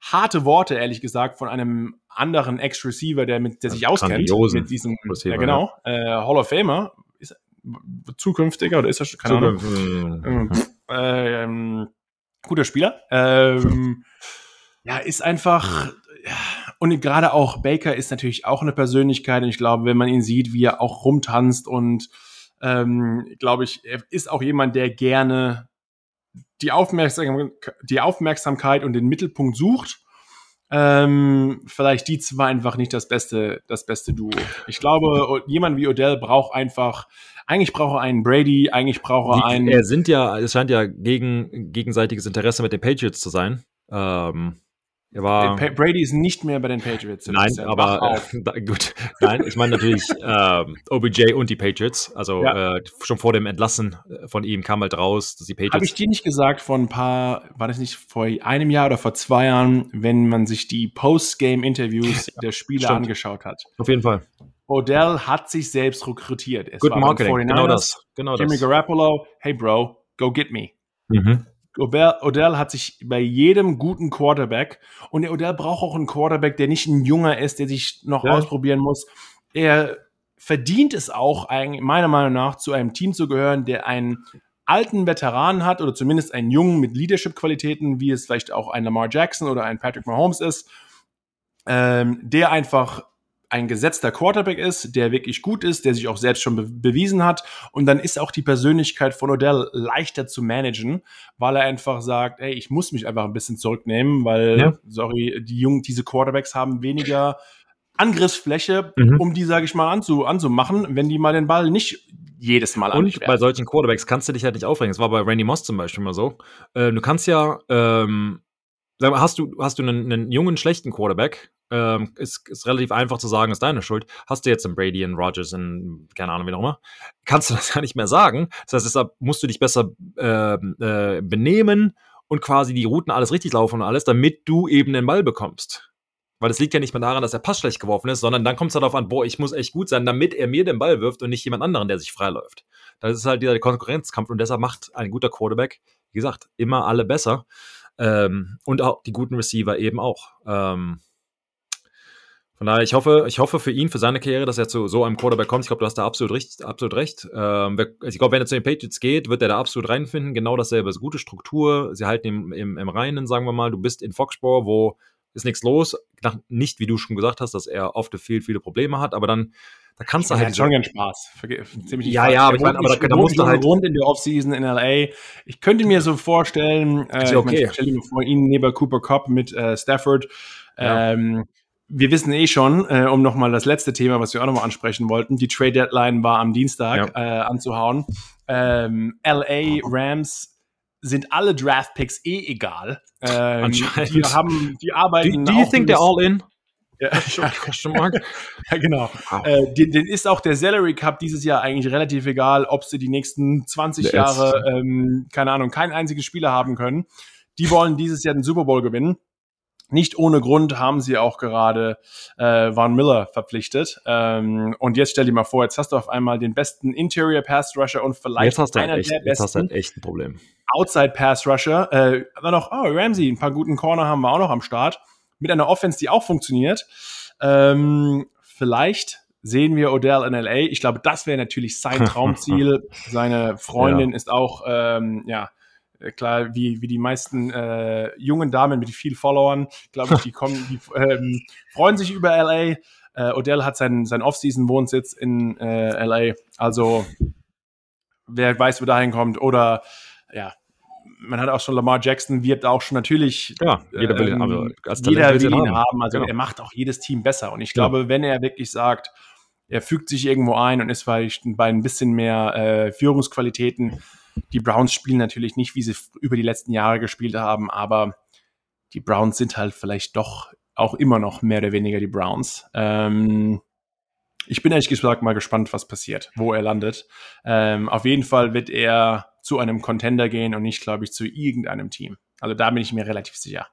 Harte Worte, ehrlich gesagt, von einem anderen Ex-Receiver, der, mit, der sich auskennt mit diesem, Receiver, ja genau, ja. Äh, Hall of Famer, ist zukünftiger oder ist er schon, keine Ahnung. Ähm, äh, ähm, guter Spieler. Ähm, ja, ist einfach, ja, und gerade auch Baker ist natürlich auch eine Persönlichkeit. Und ich glaube, wenn man ihn sieht, wie er auch rumtanzt und ähm, glaube ich, er ist auch jemand, der gerne die, Aufmerksam die Aufmerksamkeit und den Mittelpunkt sucht. Ähm, vielleicht die zwei einfach nicht das beste, das beste Duo. Ich glaube, jemand wie Odell braucht einfach, eigentlich braucht er einen Brady, eigentlich braucht er einen. Er sind ja, es scheint ja gegen, gegenseitiges Interesse mit den Patriots zu sein. Ähm, er war, Brady ist nicht mehr bei den Patriots. Nein, aber äh, gut. Nein, ich meine natürlich äh, OBJ und die Patriots. Also ja. äh, schon vor dem Entlassen äh, von ihm kam halt raus, dass die Patriots. Habe ich dir nicht gesagt vor ein paar, war das nicht vor einem Jahr oder vor zwei Jahren, wenn man sich die Post-Game-Interviews der Spieler Stimmt. angeschaut hat? Auf jeden Fall. Odell hat sich selbst rekrutiert. Es Good Marketing, genau das. Genau Jimmy das. Garoppolo, hey Bro, go get me. Mhm. Odell hat sich bei jedem guten Quarterback und der Odell braucht auch einen Quarterback, der nicht ein Junger ist, der sich noch ja. ausprobieren muss. Er verdient es auch, eigentlich, meiner Meinung nach, zu einem Team zu gehören, der einen alten Veteranen hat oder zumindest einen Jungen mit Leadership-Qualitäten, wie es vielleicht auch ein Lamar Jackson oder ein Patrick Mahomes ist, ähm, der einfach ein gesetzter Quarterback ist, der wirklich gut ist, der sich auch selbst schon be bewiesen hat. Und dann ist auch die Persönlichkeit von Odell leichter zu managen, weil er einfach sagt, ey, ich muss mich einfach ein bisschen zurücknehmen, weil, ja. sorry, die Jungen, diese Quarterbacks haben weniger Angriffsfläche, mhm. um die, sage ich mal, anzu anzumachen, wenn die mal den Ball nicht jedes Mal Und bei solchen Quarterbacks kannst du dich halt nicht aufregen. Das war bei Randy Moss zum Beispiel mal so. Äh, du kannst ja ähm, hast du, hast du einen, einen jungen, schlechten Quarterback, ähm, ist, ist relativ einfach zu sagen, ist deine Schuld. Hast du jetzt einen Brady, einen Rogers, einen, keine Ahnung, wie auch immer, kannst du das ja nicht mehr sagen. Das heißt, deshalb musst du dich besser äh, äh, benehmen und quasi die Routen alles richtig laufen und alles, damit du eben den Ball bekommst. Weil es liegt ja nicht mehr daran, dass der Pass schlecht geworfen ist, sondern dann kommt es darauf an, boah, ich muss echt gut sein, damit er mir den Ball wirft und nicht jemand anderen, der sich freiläuft. Das ist halt dieser Konkurrenzkampf und deshalb macht ein guter Quarterback, wie gesagt, immer alle besser. Ähm, und auch die guten Receiver eben auch. Ähm, von daher, ich hoffe, ich hoffe für ihn, für seine Karriere, dass er zu so einem Quarterback kommt. Ich glaube, du hast da absolut recht. Absolut recht. Ähm, ich glaube, wenn er zu den Patriots geht, wird er da absolut reinfinden. Genau dasselbe. ist gute Struktur. Sie halten im, im, im Reinen, sagen wir mal. Du bist in Foxborough, wo ist nichts los. Nicht, wie du schon gesagt hast, dass er oft viel, viele Probleme hat, aber dann da kannst du halt. Hat schon gern Spaß. Ziemlich ja, ja, aber ich meine, aber da, da musst du halt. rund in der Offseason in LA. Ich könnte mir so vorstellen, äh, ja okay. ich, mein, stell dir vor, ihn neben Cooper Cup mit äh, Stafford. Ja. Ähm, wir wissen eh schon, äh, um nochmal das letzte Thema, was wir auch nochmal ansprechen wollten, die Trade Deadline war am Dienstag ja. äh, anzuhauen. Ähm, LA Rams sind alle Draft Picks eh egal. Ähm, die haben, die arbeiten. Do, do you think they're all in? Ja, ja genau. Wow. Äh, den, den, ist auch der Salary Cup dieses Jahr eigentlich relativ egal, ob sie die nächsten 20 der Jahre, ähm, keine Ahnung, kein einziges Spieler haben können. Die wollen dieses Jahr den Super Bowl gewinnen. Nicht ohne Grund haben sie auch gerade äh, Von Miller verpflichtet. Ähm, und jetzt stell dir mal vor, jetzt hast du auf einmal den besten Interior Pass Rusher und vielleicht jetzt einer echt, der besten jetzt hast du halt echt ein Problem. Outside Pass Rusher. Äh, dann noch, oh, Ramsey, ein paar guten Corner haben wir auch noch am Start mit einer Offense, die auch funktioniert. Ähm, vielleicht sehen wir Odell in LA. Ich glaube, das wäre natürlich sein Traumziel. Seine Freundin ja. ist auch, ähm, ja, klar, wie, wie die meisten äh, jungen Damen mit viel Followern, glaube ich, die kommen, die ähm, freuen sich über LA. Äh, Odell hat seinen, seinen Off-Season-Wohnsitz in äh, LA. Also, wer weiß, wo dahin kommt. Oder ja, man hat auch schon Lamar Jackson wirbt auch schon natürlich. Ja, jeder will, ähm, aber jeder will ihn haben. haben. Also genau. er macht auch jedes Team besser. Und ich glaube, ja. wenn er wirklich sagt, er fügt sich irgendwo ein und ist vielleicht bei ein bisschen mehr äh, Führungsqualitäten. Die Browns spielen natürlich nicht, wie sie über die letzten Jahre gespielt haben, aber die Browns sind halt vielleicht doch auch immer noch mehr oder weniger die Browns. Ähm, ich bin ehrlich gesagt mal gespannt, was passiert, wo er landet. Ähm, auf jeden Fall wird er zu einem Contender gehen und nicht, glaube ich, zu irgendeinem Team. Also da bin ich mir relativ sicher.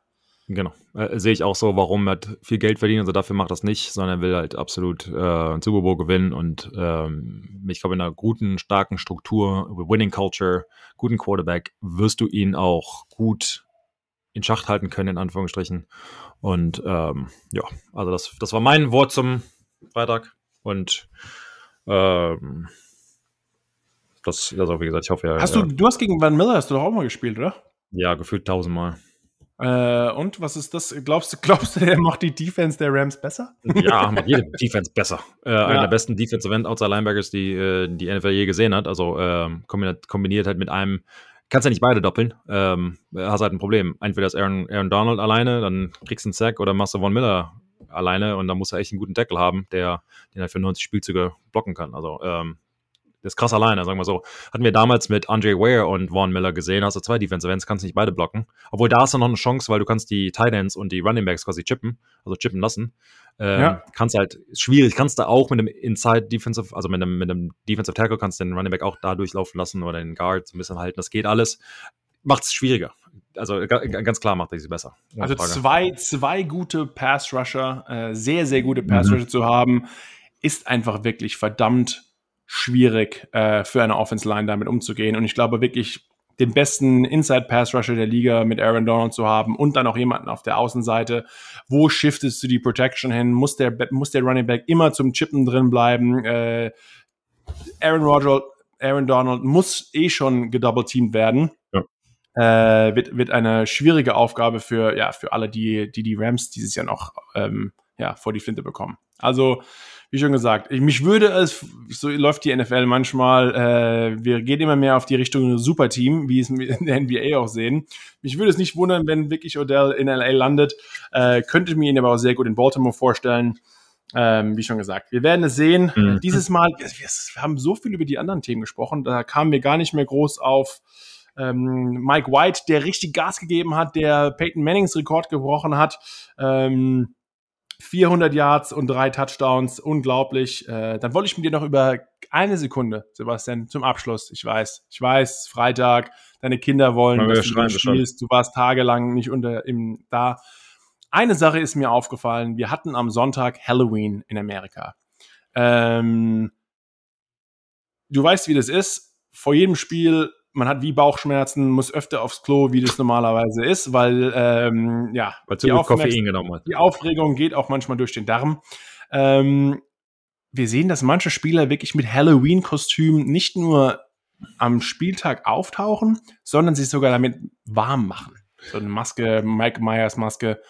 Genau. Äh, sehe ich auch so, warum er viel Geld verdient. Also dafür macht das nicht, sondern er will halt absolut äh, einen Super Bowl gewinnen und ähm, ich glaube, in einer guten, starken Struktur, Winning Culture, guten Quarterback, wirst du ihn auch gut in Schacht halten können, in Anführungsstrichen. Und ähm, ja, also das, das war mein Wort zum Freitag. Und ähm, das, also wie gesagt, ich hoffe ja. Hast ja. du, du hast gegen Van Miller hast du doch auch mal gespielt, oder? Ja, gefühlt tausendmal. Äh, und was ist das? Glaubst du, glaubst du, der macht die Defense der Rams besser? Ja, macht jede Defense besser. Äh, ja. Einer der besten Defensive End Outside Linebackers, die äh, die NFL je gesehen hat. Also ähm, kombiniert, kombiniert halt mit einem, kannst ja nicht beide doppeln. Ähm, hast halt ein Problem. Entweder ist Aaron, Aaron Donald alleine, dann kriegst du einen Sack oder machst du Von Miller alleine und dann muss er echt einen guten Tackle haben, der den halt für 90 Spielzüge blocken kann. Also ähm, das ist krass alleine, sagen wir so. Hatten wir damals mit Andre Ware und Vaughn Miller gesehen, hast du zwei Defensive Ends, kannst nicht beide blocken. Obwohl da hast du noch eine Chance, weil du kannst die Tight Ends und die Running Backs quasi chippen, also chippen lassen. Ähm, ja. Kannst halt, schwierig, kannst du auch mit einem Inside Defensive, also mit einem, mit einem Defensive Tackle, kannst du den Running Back auch da durchlaufen lassen oder den Guard so ein bisschen halten. Das geht alles. Macht es schwieriger. Also ganz klar macht er sie besser. Also zwei, zwei gute Pass Rusher, äh, sehr, sehr gute Pass Rusher mhm. zu haben, ist einfach wirklich verdammt schwierig äh, für eine Offense Line damit umzugehen. Und ich glaube wirklich, den besten Inside Pass Rusher der Liga mit Aaron Donald zu haben und dann auch jemanden auf der Außenseite. Wo shiftest du die Protection hin? Muss der, muss der Running Back immer zum Chippen drin bleiben? Äh, Aaron Rodgers, Aaron Donald muss eh schon gedouble teamed werden. Ja. Äh, wird, wird eine schwierige Aufgabe für, ja, für alle, die, die die Rams dieses Jahr noch ähm, ja, vor die Flinte bekommen. Also wie schon gesagt, ich, mich würde es, so läuft die NFL manchmal, äh, wir gehen immer mehr auf die Richtung Superteam, wie es in der NBA auch sehen. Mich würde es nicht wundern, wenn wirklich Odell in LA landet. Äh, könnte mir ihn aber auch sehr gut in Baltimore vorstellen. Ähm, wie schon gesagt, wir werden es sehen. Mhm. Dieses Mal, wir, wir, haben so viel über die anderen Themen gesprochen, da kamen wir gar nicht mehr groß auf ähm, Mike White, der richtig Gas gegeben hat, der Peyton Mannings Rekord gebrochen hat. Ähm, 400 Yards und drei Touchdowns, unglaublich. Äh, dann wollte ich mit dir noch über eine Sekunde, Sebastian, zum Abschluss. Ich weiß, ich weiß, Freitag, deine Kinder wollen, Mal dass du spielst. Du warst tagelang nicht unter im da. Eine Sache ist mir aufgefallen. Wir hatten am Sonntag Halloween in Amerika. Ähm, du weißt, wie das ist. Vor jedem Spiel, man hat wie Bauchschmerzen, muss öfter aufs Klo, wie das normalerweise ist, weil ähm, ja, Weil zu die, viel Koffein genommen hat. die Aufregung geht auch manchmal durch den Darm. Ähm, wir sehen, dass manche Spieler wirklich mit Halloween-Kostüm nicht nur am Spieltag auftauchen, sondern sich sogar damit warm machen. So eine Maske, Mike Myers Maske.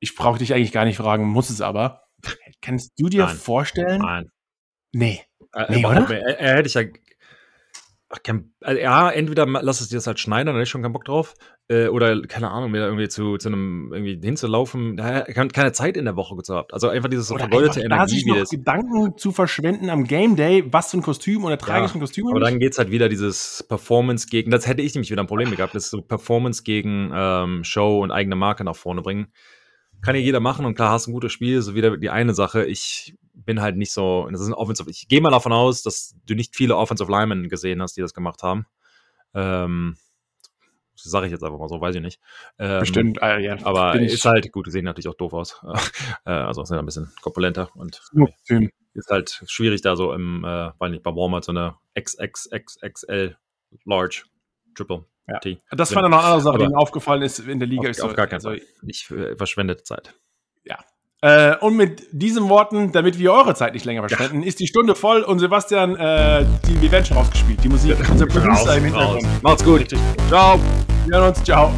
Ich brauche dich eigentlich gar nicht fragen, muss es aber. Kannst du dir Nein. vorstellen? Nein. Nee. Äh, Nee, überhaupt oder? Er, er hätte ich ja. Ach, kein, also, ja, entweder lass es dir das halt schneiden, dann hätte ich schon keinen Bock drauf. Äh, oder, keine Ahnung, mir da irgendwie zu, zu einem irgendwie hinzulaufen. Da er keine Zeit in der Woche gehabt. Also einfach dieses Oder vergeudete einfach da Energie, sich noch das. Gedanken zu verschwenden am Game Day, was für ein Kostüm oder trage Ja, ich ein Kostüm? Aber dann geht's halt wieder dieses Performance gegen, das hätte ich nämlich wieder ein Problem gehabt, das ist so Performance gegen ähm, Show und eigene Marke nach vorne bringen. Kann ja jeder machen und klar, hast ein gutes Spiel, so wieder die eine Sache. Ich bin halt nicht so, das ist ein Offensive, ich gehe mal davon aus, dass du nicht viele Offensive Linemen gesehen hast, die das gemacht haben. Ähm, das sage ich jetzt einfach mal so, weiß ich nicht. Ähm, Bestimmt, äh, ja, Aber bin ich ist halt, gut, die sehen natürlich auch doof aus. äh, also sind ein bisschen korpulenter und Kostüm. ist halt schwierig da so im, äh, weiß nicht, bei Walmart so eine XXXXL Large Triple Ja. T. Das war dann noch eine andere Sache, die mir aufgefallen ist in der Liga. Auf, ist auf so- gar keinen also, Fall. Ich äh, verschwendete Zeit. Äh, und mit diesen Worten, damit wir eure Zeit nicht länger verschwenden, ist die Stunde voll und Sebastian, äh, die, wir werden schon rausgespielt, die Musik, unser Producer im Hintergrund. Macht's gut. Ciao. Wir hören uns, ciao.